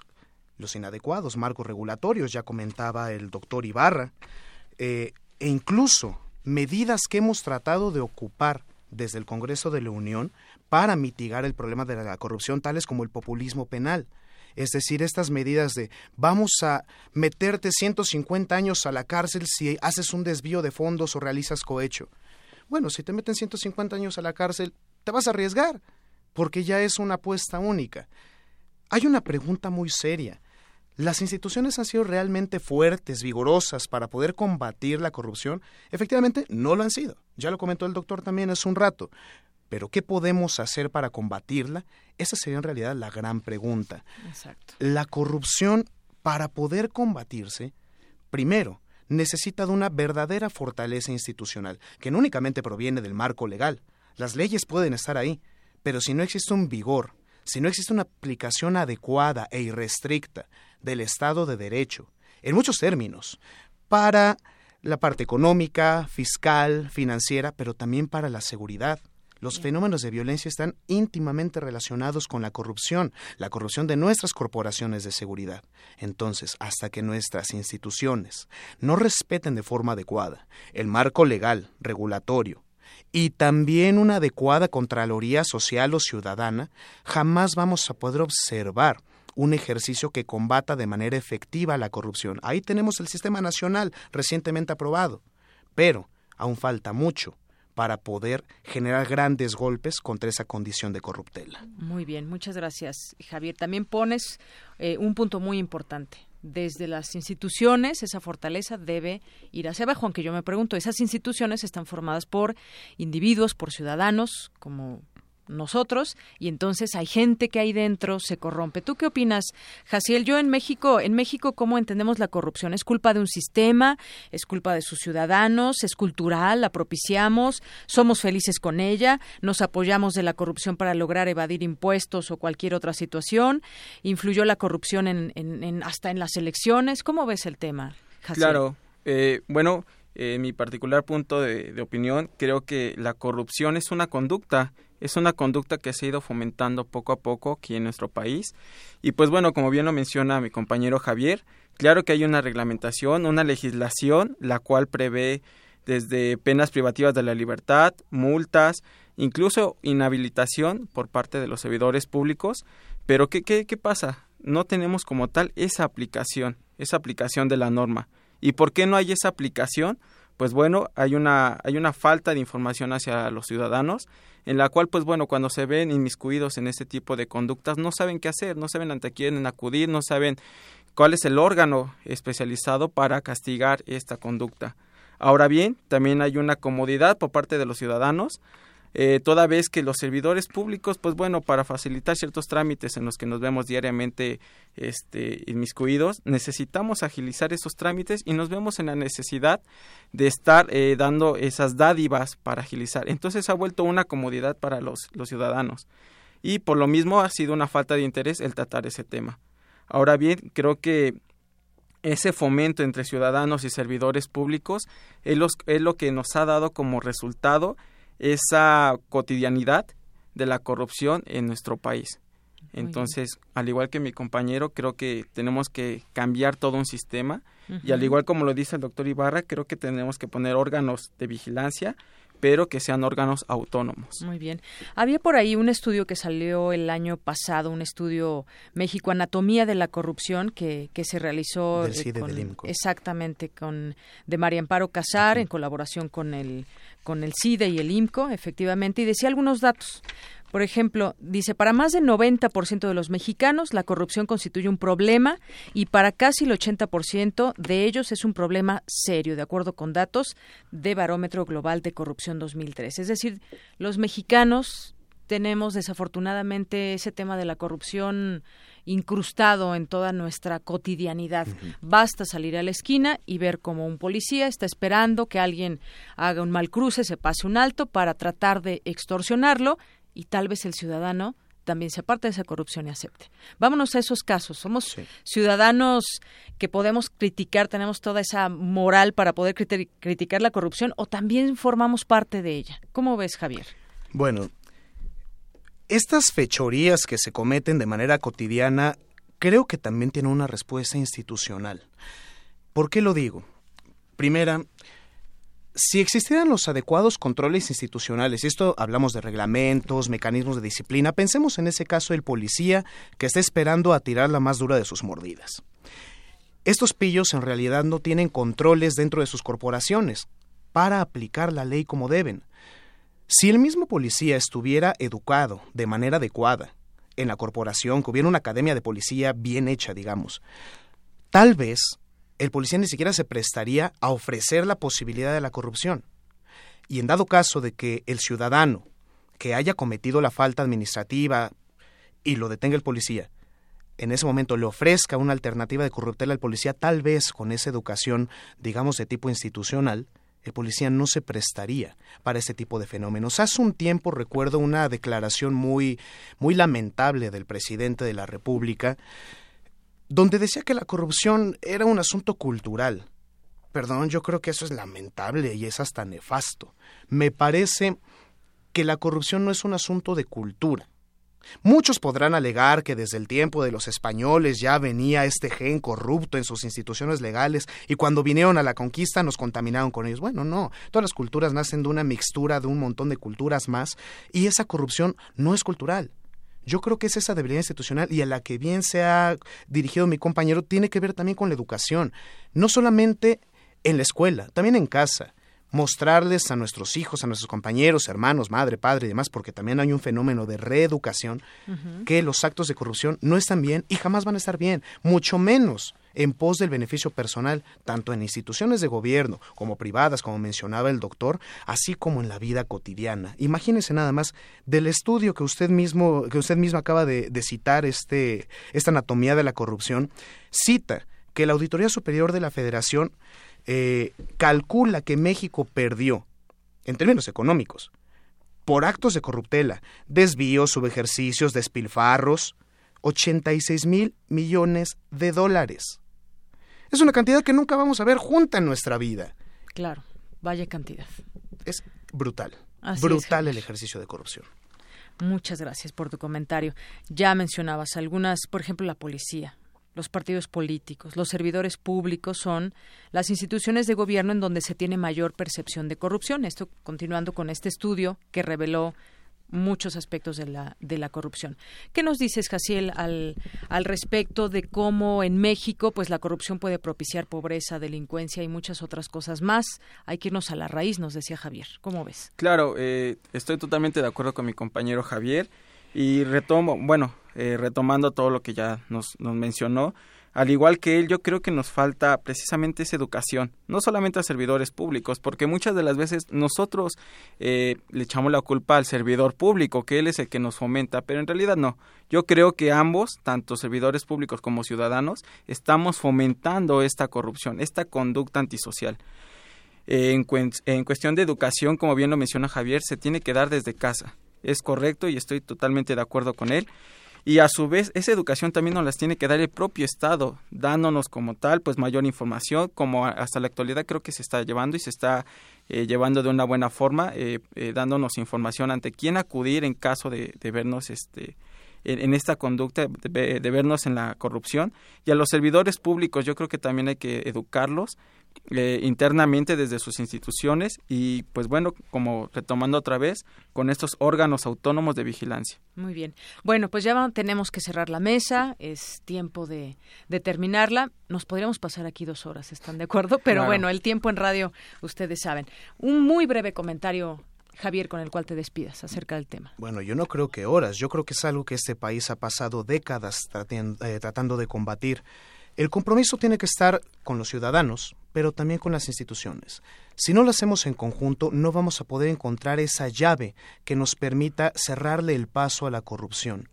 Speaker 24: los inadecuados marcos regulatorios, ya comentaba el doctor Ibarra, eh, e incluso medidas que hemos tratado de ocupar desde el Congreso de la Unión para mitigar el problema de la corrupción, tales como el populismo penal. Es decir, estas medidas de vamos a meterte 150 años a la cárcel si haces un desvío de fondos o realizas cohecho. Bueno, si te meten 150 años a la cárcel, te vas a arriesgar, porque ya es una apuesta única. Hay una pregunta muy seria. ¿Las instituciones han sido realmente fuertes, vigorosas para poder combatir la corrupción? Efectivamente, no lo han sido. Ya lo comentó el doctor también hace un rato. Pero ¿qué podemos hacer para combatirla? Esa sería en realidad la gran pregunta.
Speaker 1: Exacto.
Speaker 24: La corrupción, para poder combatirse, primero, necesita de una verdadera fortaleza institucional, que no únicamente proviene del marco legal. Las leyes pueden estar ahí, pero si no existe un vigor, si no existe una aplicación adecuada e irrestricta del Estado de Derecho, en muchos términos, para la parte económica, fiscal, financiera, pero también para la seguridad. Los fenómenos de violencia están íntimamente relacionados con la corrupción, la corrupción de nuestras corporaciones de seguridad. Entonces, hasta que nuestras instituciones no respeten de forma adecuada el marco legal, regulatorio, y también una adecuada Contraloría Social o Ciudadana, jamás vamos a poder observar un ejercicio que combata de manera efectiva la corrupción. Ahí tenemos el sistema nacional recientemente aprobado, pero aún falta mucho para poder generar grandes golpes contra esa condición de corruptela.
Speaker 1: Muy bien, muchas gracias, Javier. También pones eh, un punto muy importante, desde las instituciones esa fortaleza debe ir hacia abajo, aunque yo me pregunto, esas instituciones están formadas por individuos, por ciudadanos, como nosotros y entonces hay gente que ahí dentro se corrompe. ¿Tú qué opinas, Jaciel? Yo en México, en México, ¿cómo entendemos la corrupción? ¿Es culpa de un sistema? ¿Es culpa de sus ciudadanos? ¿Es cultural? ¿La propiciamos? ¿Somos felices con ella? ¿Nos apoyamos de la corrupción para lograr evadir impuestos o cualquier otra situación? ¿Influyó la corrupción en, en, hasta en las elecciones? ¿Cómo ves el tema?
Speaker 25: Jaciel? Claro. Eh, bueno, en mi particular punto de opinión, creo que la corrupción es una conducta es una conducta que se ha ido fomentando poco a poco aquí en nuestro país. Y pues bueno, como bien lo menciona mi compañero Javier, claro que hay una reglamentación, una legislación, la cual prevé desde penas privativas de la libertad, multas, incluso inhabilitación por parte de los servidores públicos. Pero ¿qué, qué, qué pasa? No tenemos como tal esa aplicación, esa aplicación de la norma. ¿Y por qué no hay esa aplicación? Pues bueno, hay una, hay una falta de información hacia los ciudadanos en la cual, pues bueno, cuando se ven inmiscuidos en este tipo de conductas, no saben qué hacer, no saben ante quién acudir, no saben cuál es el órgano especializado para castigar esta conducta. Ahora bien, también hay una comodidad por parte de los ciudadanos eh, toda vez que los servidores públicos, pues bueno, para facilitar ciertos trámites en los que nos vemos diariamente este, inmiscuidos, necesitamos agilizar esos trámites y nos vemos en la necesidad de estar eh, dando esas dádivas para agilizar. Entonces ha vuelto una comodidad para los, los ciudadanos y por lo mismo ha sido una falta de interés el tratar ese tema. Ahora bien, creo que ese fomento entre ciudadanos y servidores públicos es, es lo que nos ha dado como resultado esa cotidianidad de la corrupción en nuestro país. Entonces, al igual que mi compañero, creo que tenemos que cambiar todo un sistema. Y al igual como lo dice el doctor Ibarra, creo que tenemos que poner órganos de vigilancia pero que sean órganos autónomos.
Speaker 1: Muy bien. Había por ahí un estudio que salió el año pasado, un estudio México Anatomía de la Corrupción que, que se realizó
Speaker 24: del CIDE, del
Speaker 1: exactamente con de María Amparo Casar en colaboración con el con el CIDE y el IMCO, efectivamente, y decía algunos datos. Por ejemplo, dice, para más del 90% de los mexicanos la corrupción constituye un problema y para casi el 80% de ellos es un problema serio, de acuerdo con datos de Barómetro Global de Corrupción 2003. Es decir, los mexicanos tenemos desafortunadamente ese tema de la corrupción incrustado en toda nuestra cotidianidad. Basta salir a la esquina y ver cómo un policía está esperando que alguien haga un mal cruce, se pase un alto para tratar de extorsionarlo y tal vez el ciudadano también se aparte de esa corrupción y acepte. Vámonos a esos casos. Somos ciudadanos que podemos criticar, tenemos toda esa moral para poder criticar la corrupción o también formamos parte de ella. ¿Cómo ves, Javier?
Speaker 24: Bueno, estas fechorías que se cometen de manera cotidiana creo que también tienen una respuesta institucional. ¿Por qué lo digo? Primera, si existieran los adecuados controles institucionales, y esto hablamos de reglamentos, mecanismos de disciplina, pensemos en ese caso el policía que está esperando a tirar la más dura de sus mordidas. Estos pillos en realidad no tienen controles dentro de sus corporaciones para aplicar la ley como deben. Si el mismo policía estuviera educado de manera adecuada en la corporación, que hubiera una academia de policía bien hecha, digamos, tal vez el policía ni siquiera se prestaría a ofrecer la posibilidad de la corrupción. Y en dado caso de que el ciudadano que haya cometido la falta administrativa y lo detenga el policía, en ese momento le ofrezca una alternativa de corruptela al policía, tal vez con esa educación, digamos, de tipo institucional, el policía no se prestaría para este tipo de fenómenos. Hace un tiempo recuerdo una declaración muy, muy lamentable del presidente de la República, donde decía que la corrupción era un asunto cultural. Perdón, yo creo que eso es lamentable y es hasta nefasto. Me parece que la corrupción no es un asunto de cultura. Muchos podrán alegar que desde el tiempo de los españoles ya venía este gen corrupto en sus instituciones legales y cuando vinieron a la conquista nos contaminaron con ellos. Bueno, no, todas las culturas nacen de una mixtura de un montón de culturas más y esa corrupción no es cultural. Yo creo que es esa debilidad institucional y a la que bien se ha dirigido mi compañero tiene que ver también con la educación, no solamente en la escuela, también en casa. Mostrarles a nuestros hijos, a nuestros compañeros, hermanos, madre, padre y demás, porque también hay un fenómeno de reeducación, que los actos de corrupción no están bien y jamás van a estar bien, mucho menos en pos del beneficio personal, tanto en instituciones de gobierno como privadas, como mencionaba el doctor, así como en la vida cotidiana. Imagínese nada más del estudio que usted mismo, que usted mismo acaba de, de citar, este, esta anatomía de la corrupción, cita que la Auditoría Superior de la Federación eh, calcula que México perdió, en términos económicos, por actos de corruptela, desvíos, subejercicios, despilfarros, 86 mil millones de dólares. Es una cantidad que nunca vamos a ver junta en nuestra vida.
Speaker 1: Claro, vaya cantidad.
Speaker 24: Es brutal.
Speaker 1: Así
Speaker 24: brutal
Speaker 1: es,
Speaker 24: el ejercicio de corrupción.
Speaker 1: Muchas gracias por tu comentario. Ya mencionabas algunas, por ejemplo, la policía, los partidos políticos, los servidores públicos son las instituciones de gobierno en donde se tiene mayor percepción de corrupción. Esto continuando con este estudio que reveló muchos aspectos de la, de la corrupción. ¿Qué nos dices, Jaciel, al, al respecto de cómo en México pues la corrupción puede propiciar pobreza, delincuencia y muchas otras cosas más? Hay que irnos a la raíz, nos decía Javier. ¿Cómo ves?
Speaker 25: Claro, eh, estoy totalmente de acuerdo con mi compañero Javier y retomo, bueno, eh, retomando todo lo que ya nos, nos mencionó, al igual que él, yo creo que nos falta precisamente esa educación, no solamente a servidores públicos, porque muchas de las veces nosotros eh, le echamos la culpa al servidor público, que él es el que nos fomenta, pero en realidad no. Yo creo que ambos, tanto servidores públicos como ciudadanos, estamos fomentando esta corrupción, esta conducta antisocial. En cuestión de educación, como bien lo menciona Javier, se tiene que dar desde casa. Es correcto y estoy totalmente de acuerdo con él y a su vez esa educación también nos las tiene que dar el propio Estado, dándonos como tal pues mayor información, como hasta la actualidad creo que se está llevando y se está eh, llevando de una buena forma, eh, eh, dándonos información ante quién acudir en caso de, de vernos este en, esta conducta, de, vernos en la corrupción. Y a los servidores públicos yo creo que también hay que educarlos eh, internamente desde sus instituciones y pues bueno, como retomando otra vez, con estos órganos autónomos de vigilancia.
Speaker 1: Muy bien. Bueno, pues ya tenemos que cerrar la mesa, es tiempo de, de terminarla. Nos podríamos pasar aquí dos horas, ¿están de acuerdo? [laughs] Pero
Speaker 24: Claro.
Speaker 1: bueno, el tiempo en radio, ustedes saben. Un muy breve comentario, Javier, con el cual te despidas acerca del tema.
Speaker 24: Bueno, yo no creo que horas, yo creo que es algo que este país ha pasado décadas eh, tratando de combatir. El compromiso tiene que estar con los ciudadanos, pero también con las instituciones. Si no lo hacemos en conjunto, no vamos a poder encontrar esa llave que nos permita cerrarle el paso a la corrupción.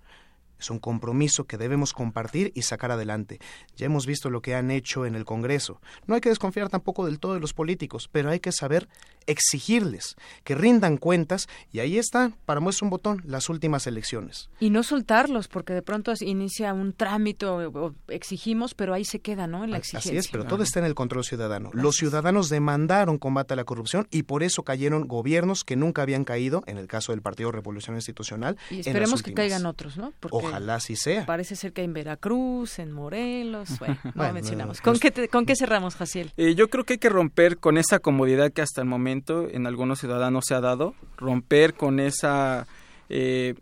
Speaker 24: Es un compromiso que debemos compartir y sacar adelante. Ya hemos visto lo que han hecho en el Congreso. No hay que desconfiar tampoco del todo de los políticos, pero hay que saber exigirles que rindan cuentas y ahí está, para muestra un botón, las últimas elecciones.
Speaker 1: Y no soltarlos, porque de pronto inicia un trámite o, exigimos, pero ahí se queda, ¿no? En la exigencia.
Speaker 24: Así es, pero todo está en el control ciudadano. Los ciudadanos demandaron combate a la corrupción y por eso cayeron gobiernos que nunca habían caído, en el caso del Partido Revolución Institucional.
Speaker 1: Y
Speaker 24: en las
Speaker 1: esperemos que caigan otros, ¿no? Porque
Speaker 24: Ojalá así sea.
Speaker 1: Parece ser que en Veracruz, en Morelos, [laughs] bueno, no
Speaker 25: Bueno,
Speaker 1: mencionamos.
Speaker 25: no,
Speaker 1: ¿Con,
Speaker 25: pues-
Speaker 1: qué te- ¿Con qué cerramos, Jaciel?
Speaker 25: Eh, yo creo que hay que romper con esa comodidad que hasta el momento en algunos ciudadanos se ha dado, romper con esa eh,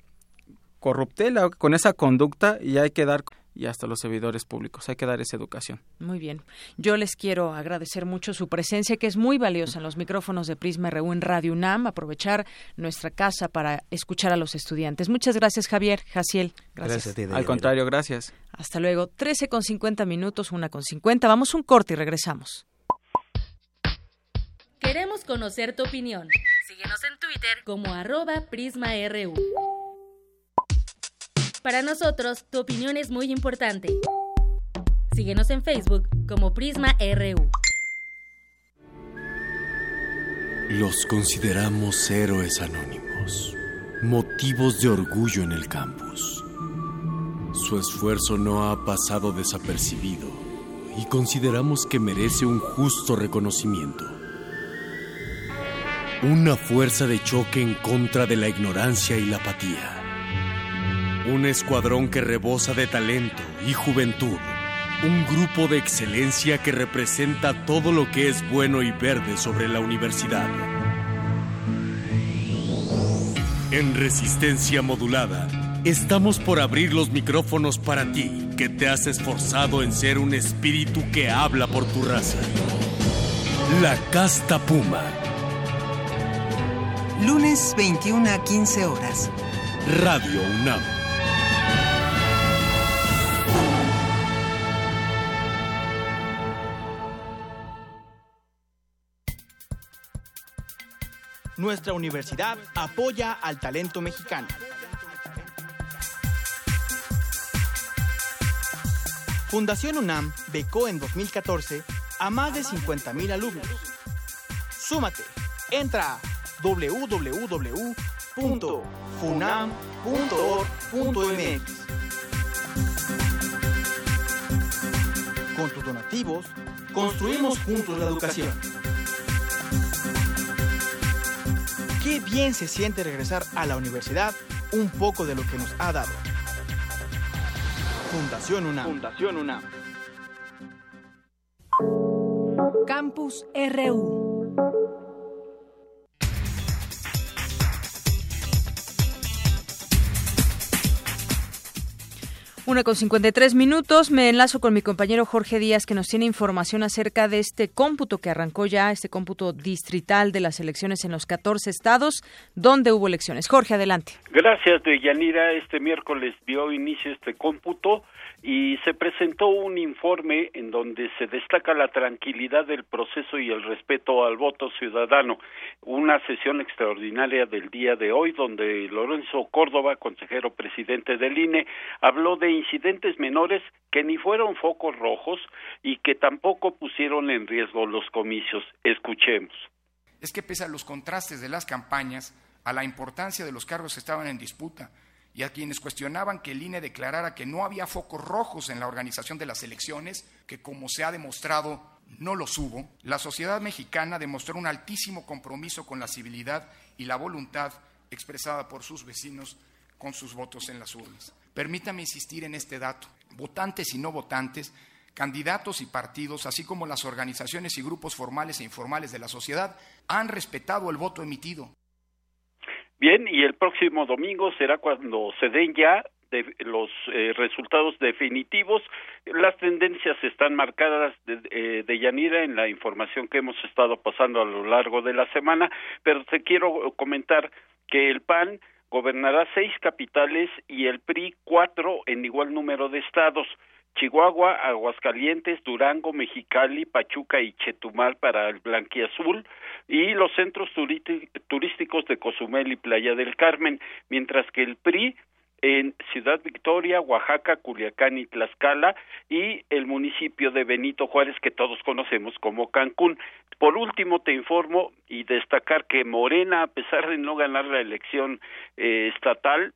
Speaker 25: corruptela, con esa conducta y hay que dar, y hasta los servidores públicos, hay que dar esa educación.
Speaker 1: Muy bien. Yo les quiero agradecer mucho su presencia, que es muy valiosa en los micrófonos de Prisma RU en Radio UNAM, aprovechar nuestra casa para escuchar a los estudiantes. Muchas gracias, Javier. Jaciel, gracias.
Speaker 25: Al contrario, gracias.
Speaker 1: Hasta luego. 13 con 50 minutos, una con 50. Vamos un corte y regresamos.
Speaker 13: Queremos conocer tu opinión. Síguenos en Twitter como arroba PrismaRU. Para nosotros, tu opinión es muy importante. Síguenos en Facebook como PrismaRU.
Speaker 26: Los consideramos héroes anónimos, motivos de orgullo en el campus. Su esfuerzo no ha pasado desapercibido y consideramos que merece un justo reconocimiento. Una fuerza de choque en contra de la ignorancia y la apatía. Un escuadrón que rebosa de talento y juventud. Un grupo de excelencia que representa todo lo que es bueno y verde sobre la universidad. En resistencia modulada, estamos por abrir los micrófonos para ti, que te has esforzado en ser un espíritu que habla por tu raza. La casta puma,
Speaker 15: lunes 21 a 15 horas.
Speaker 26: Radio UNAM.
Speaker 27: Nuestra universidad apoya al talento mexicano. Fundación UNAM becó en 2014 a más de 50.000 alumnos. Súmate, entra a www.funam.org.mx. Con tus donativos, construimos juntos la educación. Qué bien se siente regresar a la universidad un poco de lo que nos ha dado. Fundación UNAM. Fundación UNAM.
Speaker 2: Campus RU.
Speaker 1: Una con 53 minutos. Me enlazo con mi compañero Jorge Díaz, que nos tiene información acerca de este cómputo que arrancó ya, este cómputo distrital de las elecciones en los 14 estados donde hubo elecciones. Jorge, adelante.
Speaker 28: Gracias, Deyanira. Este miércoles dio inicio este cómputo y se presentó un informe en donde se destaca la tranquilidad del proceso y el respeto al voto ciudadano. Una sesión extraordinaria del día de hoy donde Lorenzo Córdoba, consejero presidente del INE, habló de incidentes menores que ni fueron focos rojos y que tampoco pusieron en riesgo los comicios. Escuchemos.
Speaker 29: Es que pese a los contrastes de las campañas, a la importancia de los cargos que estaban en disputa, y a quienes cuestionaban que el INE declarara que no había focos rojos en la organización de las elecciones, que como se ha demostrado no los hubo, la sociedad mexicana demostró un altísimo compromiso con la civilidad y la voluntad expresada por sus vecinos con sus votos en las urnas. Permítame insistir en este dato. Votantes y no votantes, candidatos y partidos, así como las organizaciones y grupos formales e informales de la sociedad, han respetado el voto emitido.
Speaker 28: Bien, y el próximo domingo será cuando se den ya de los eh, resultados definitivos. Las tendencias están marcadas de, eh, de, Yanira en la información que hemos estado pasando a lo largo de la semana, pero te quiero comentar que el PAN gobernará seis capitales y el PRI cuatro en igual número de estados. Chihuahua, Aguascalientes, Durango, Mexicali, Pachuca y Chetumal para el Blanquiazul y los centros turísticos de Cozumel y Playa del Carmen, mientras que el PRI en Ciudad Victoria, Oaxaca, Culiacán y Tlaxcala y el municipio de Benito Juárez que todos conocemos como Cancún. Por último, te informo y destacar que Morena, a pesar de no ganar la elección eh, estatal,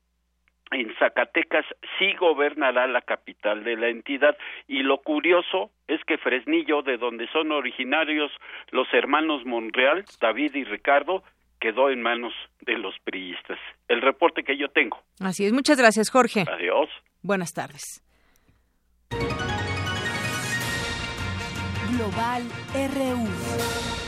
Speaker 28: en Zacatecas sí gobernará la capital de la entidad y lo curioso es que Fresnillo, de donde son originarios los hermanos Monreal, David y Ricardo, quedó en manos de los priistas. El reporte que yo tengo.
Speaker 1: Así es, muchas gracias Jorge.
Speaker 28: Adiós.
Speaker 1: Buenas tardes.
Speaker 2: Global RU.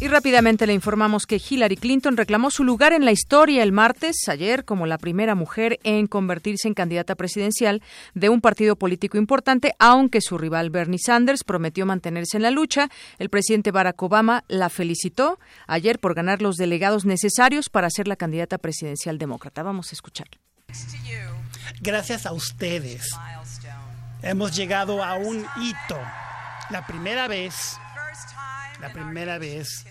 Speaker 1: Y rápidamente le informamos que Hillary Clinton reclamó su lugar en la historia el martes, ayer, como la primera mujer en convertirse en candidata presidencial de un partido político importante, aunque su rival Bernie Sanders prometió mantenerse en la lucha. El presidente Barack Obama la felicitó ayer por ganar los delegados necesarios para ser la candidata presidencial demócrata. Vamos a escuchar.
Speaker 30: Gracias a ustedes hemos llegado a un hito. La primera vez la primera vez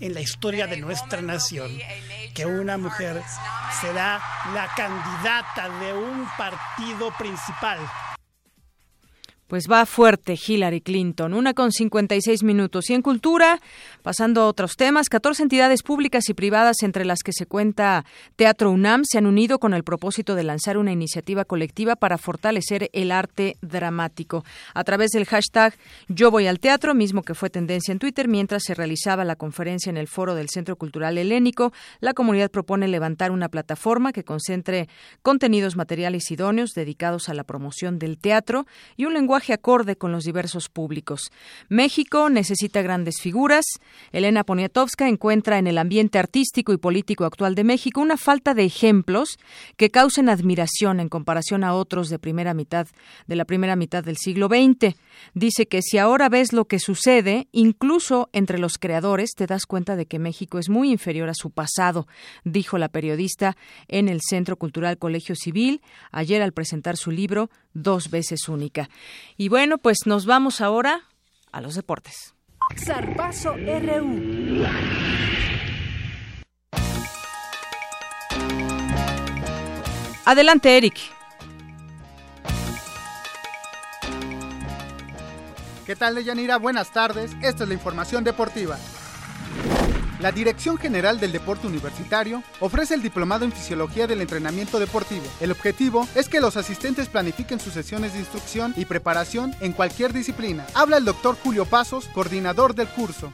Speaker 30: en la historia de nuestra nación que una mujer será la candidata de un partido principal
Speaker 1: pues va fuerte Hillary Clinton, una con 56 minutos. Y en cultura, pasando a otros temas, 14 entidades públicas y privadas, entre las que se cuenta Teatro UNAM, se han unido con el propósito de lanzar una iniciativa colectiva para fortalecer el arte dramático. A través del hashtag Yo voy al teatro, mismo que fue tendencia en Twitter, mientras se realizaba la conferencia en el foro del Centro Cultural Helénico, la comunidad propone levantar una plataforma que concentre contenidos materiales idóneos dedicados a la promoción del teatro y un lenguaje lenguaje acorde con los diversos públicos. México necesita grandes figuras. Elena Poniatowska encuentra en el ambiente artístico y político actual de México una falta de ejemplos que causen admiración en comparación a otros de primera mitad de la primera mitad del siglo XX. Dice que si ahora ves lo que sucede, incluso entre los creadores, te das cuenta de que México es muy inferior a su pasado, dijo la periodista en el Centro Cultural Colegio Civil ayer al presentar su libro Dos veces única. Y bueno, pues nos vamos ahora a los deportes.
Speaker 2: Zarpazo RU.
Speaker 1: Adelante, Eric.
Speaker 31: ¿Qué tal, Deyanira? Buenas tardes. Esta es la información deportiva. La Dirección General del Deporte Universitario ofrece el diplomado en Fisiología del Entrenamiento Deportivo. El objetivo es que los asistentes planifiquen sus sesiones de instrucción y preparación en cualquier disciplina. Habla el doctor Julio Pasos, coordinador del curso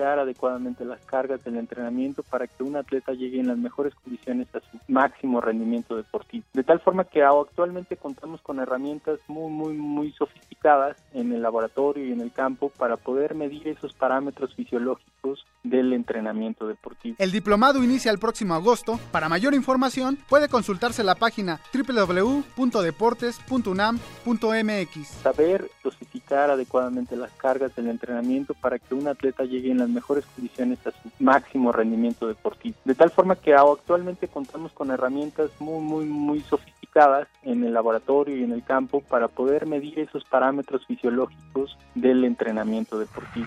Speaker 32: adecuadamente las cargas del entrenamiento para que un atleta llegue en las mejores condiciones a su máximo rendimiento deportivo. De tal forma que actualmente contamos con herramientas muy, muy, muy sofisticadas en el laboratorio y en el campo para poder medir esos parámetros fisiológicos del entrenamiento deportivo.
Speaker 31: El diplomado inicia el próximo agosto. Para mayor información puede consultarse la página www.deportes.unam.mx.
Speaker 32: Saber dosificar adecuadamente las cargas del entrenamiento para que un atleta llegue en las mejores condiciones a su máximo rendimiento deportivo. De tal forma que actualmente contamos con herramientas muy, muy, muy sofisticadas en el laboratorio y en el campo para poder medir esos parámetros fisiológicos del entrenamiento deportivo.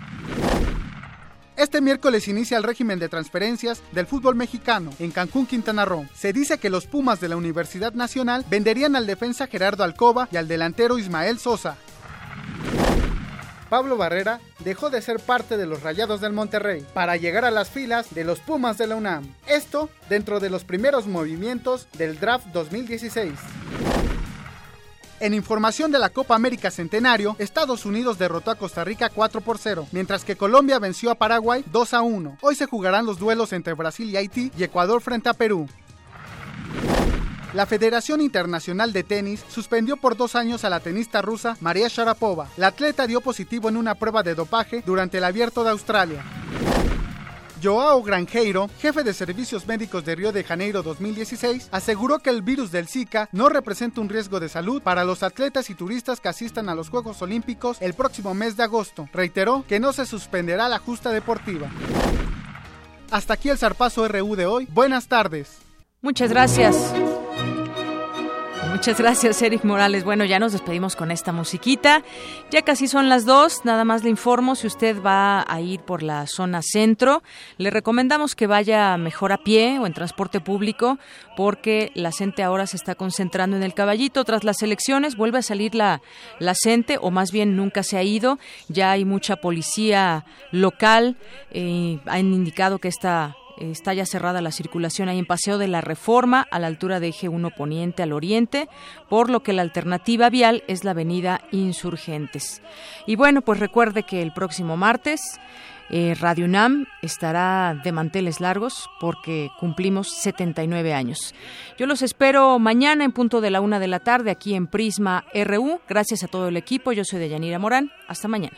Speaker 31: Este miércoles inicia el régimen de transferencias del fútbol mexicano en Cancún, Quintana Roo. Se dice que los Pumas de la Universidad Nacional venderían al defensa Gerardo Alcoba y al delantero Ismael Sosa. Pablo Barrera dejó de ser parte de los Rayados del Monterrey para llegar a las filas de los Pumas de la UNAM. Esto dentro de los primeros movimientos del draft 2016. En información de la Copa América Centenario, Estados Unidos derrotó a Costa Rica 4 por 0, mientras que Colombia venció a Paraguay 2 a 1. Hoy se jugarán los duelos entre Brasil y Haití y Ecuador frente a Perú. La Federación Internacional de Tenis suspendió por dos años a la tenista rusa María Sharapova. La atleta dio positivo en una prueba de dopaje durante el Abierto de Australia. Joao Granjeiro, jefe de servicios médicos de Río de Janeiro 2016, aseguró que el virus del Zika no representa un riesgo de salud para los atletas y turistas que asistan a los Juegos Olímpicos el próximo mes de agosto. Reiteró que no se suspenderá la justa deportiva. Hasta aquí el zarpazo RU de hoy. Buenas tardes.
Speaker 1: Muchas gracias. Muchas gracias, Eric Morales. Bueno, ya nos despedimos con esta musiquita. Ya casi son las dos. Nada más le informo, si usted va a ir por la zona centro, le recomendamos que vaya mejor a pie o en transporte público, porque la gente ahora se está concentrando en el caballito. Tras las elecciones vuelve a salir la, la gente, o más bien nunca se ha ido. Ya hay mucha policía local. Eh, han indicado que esta Está ya cerrada la circulación ahí en Paseo de la Reforma, a la altura de Eje 1 Poniente al oriente, por lo que la alternativa vial es la avenida Insurgentes. Y bueno, pues recuerde que el próximo martes eh, Radio UNAM estará de manteles largos porque cumplimos 79 años. Yo los espero mañana en punto de la una de la tarde aquí en Prisma RU. Gracias a todo el equipo. Yo soy Deyanira Morán. Hasta mañana.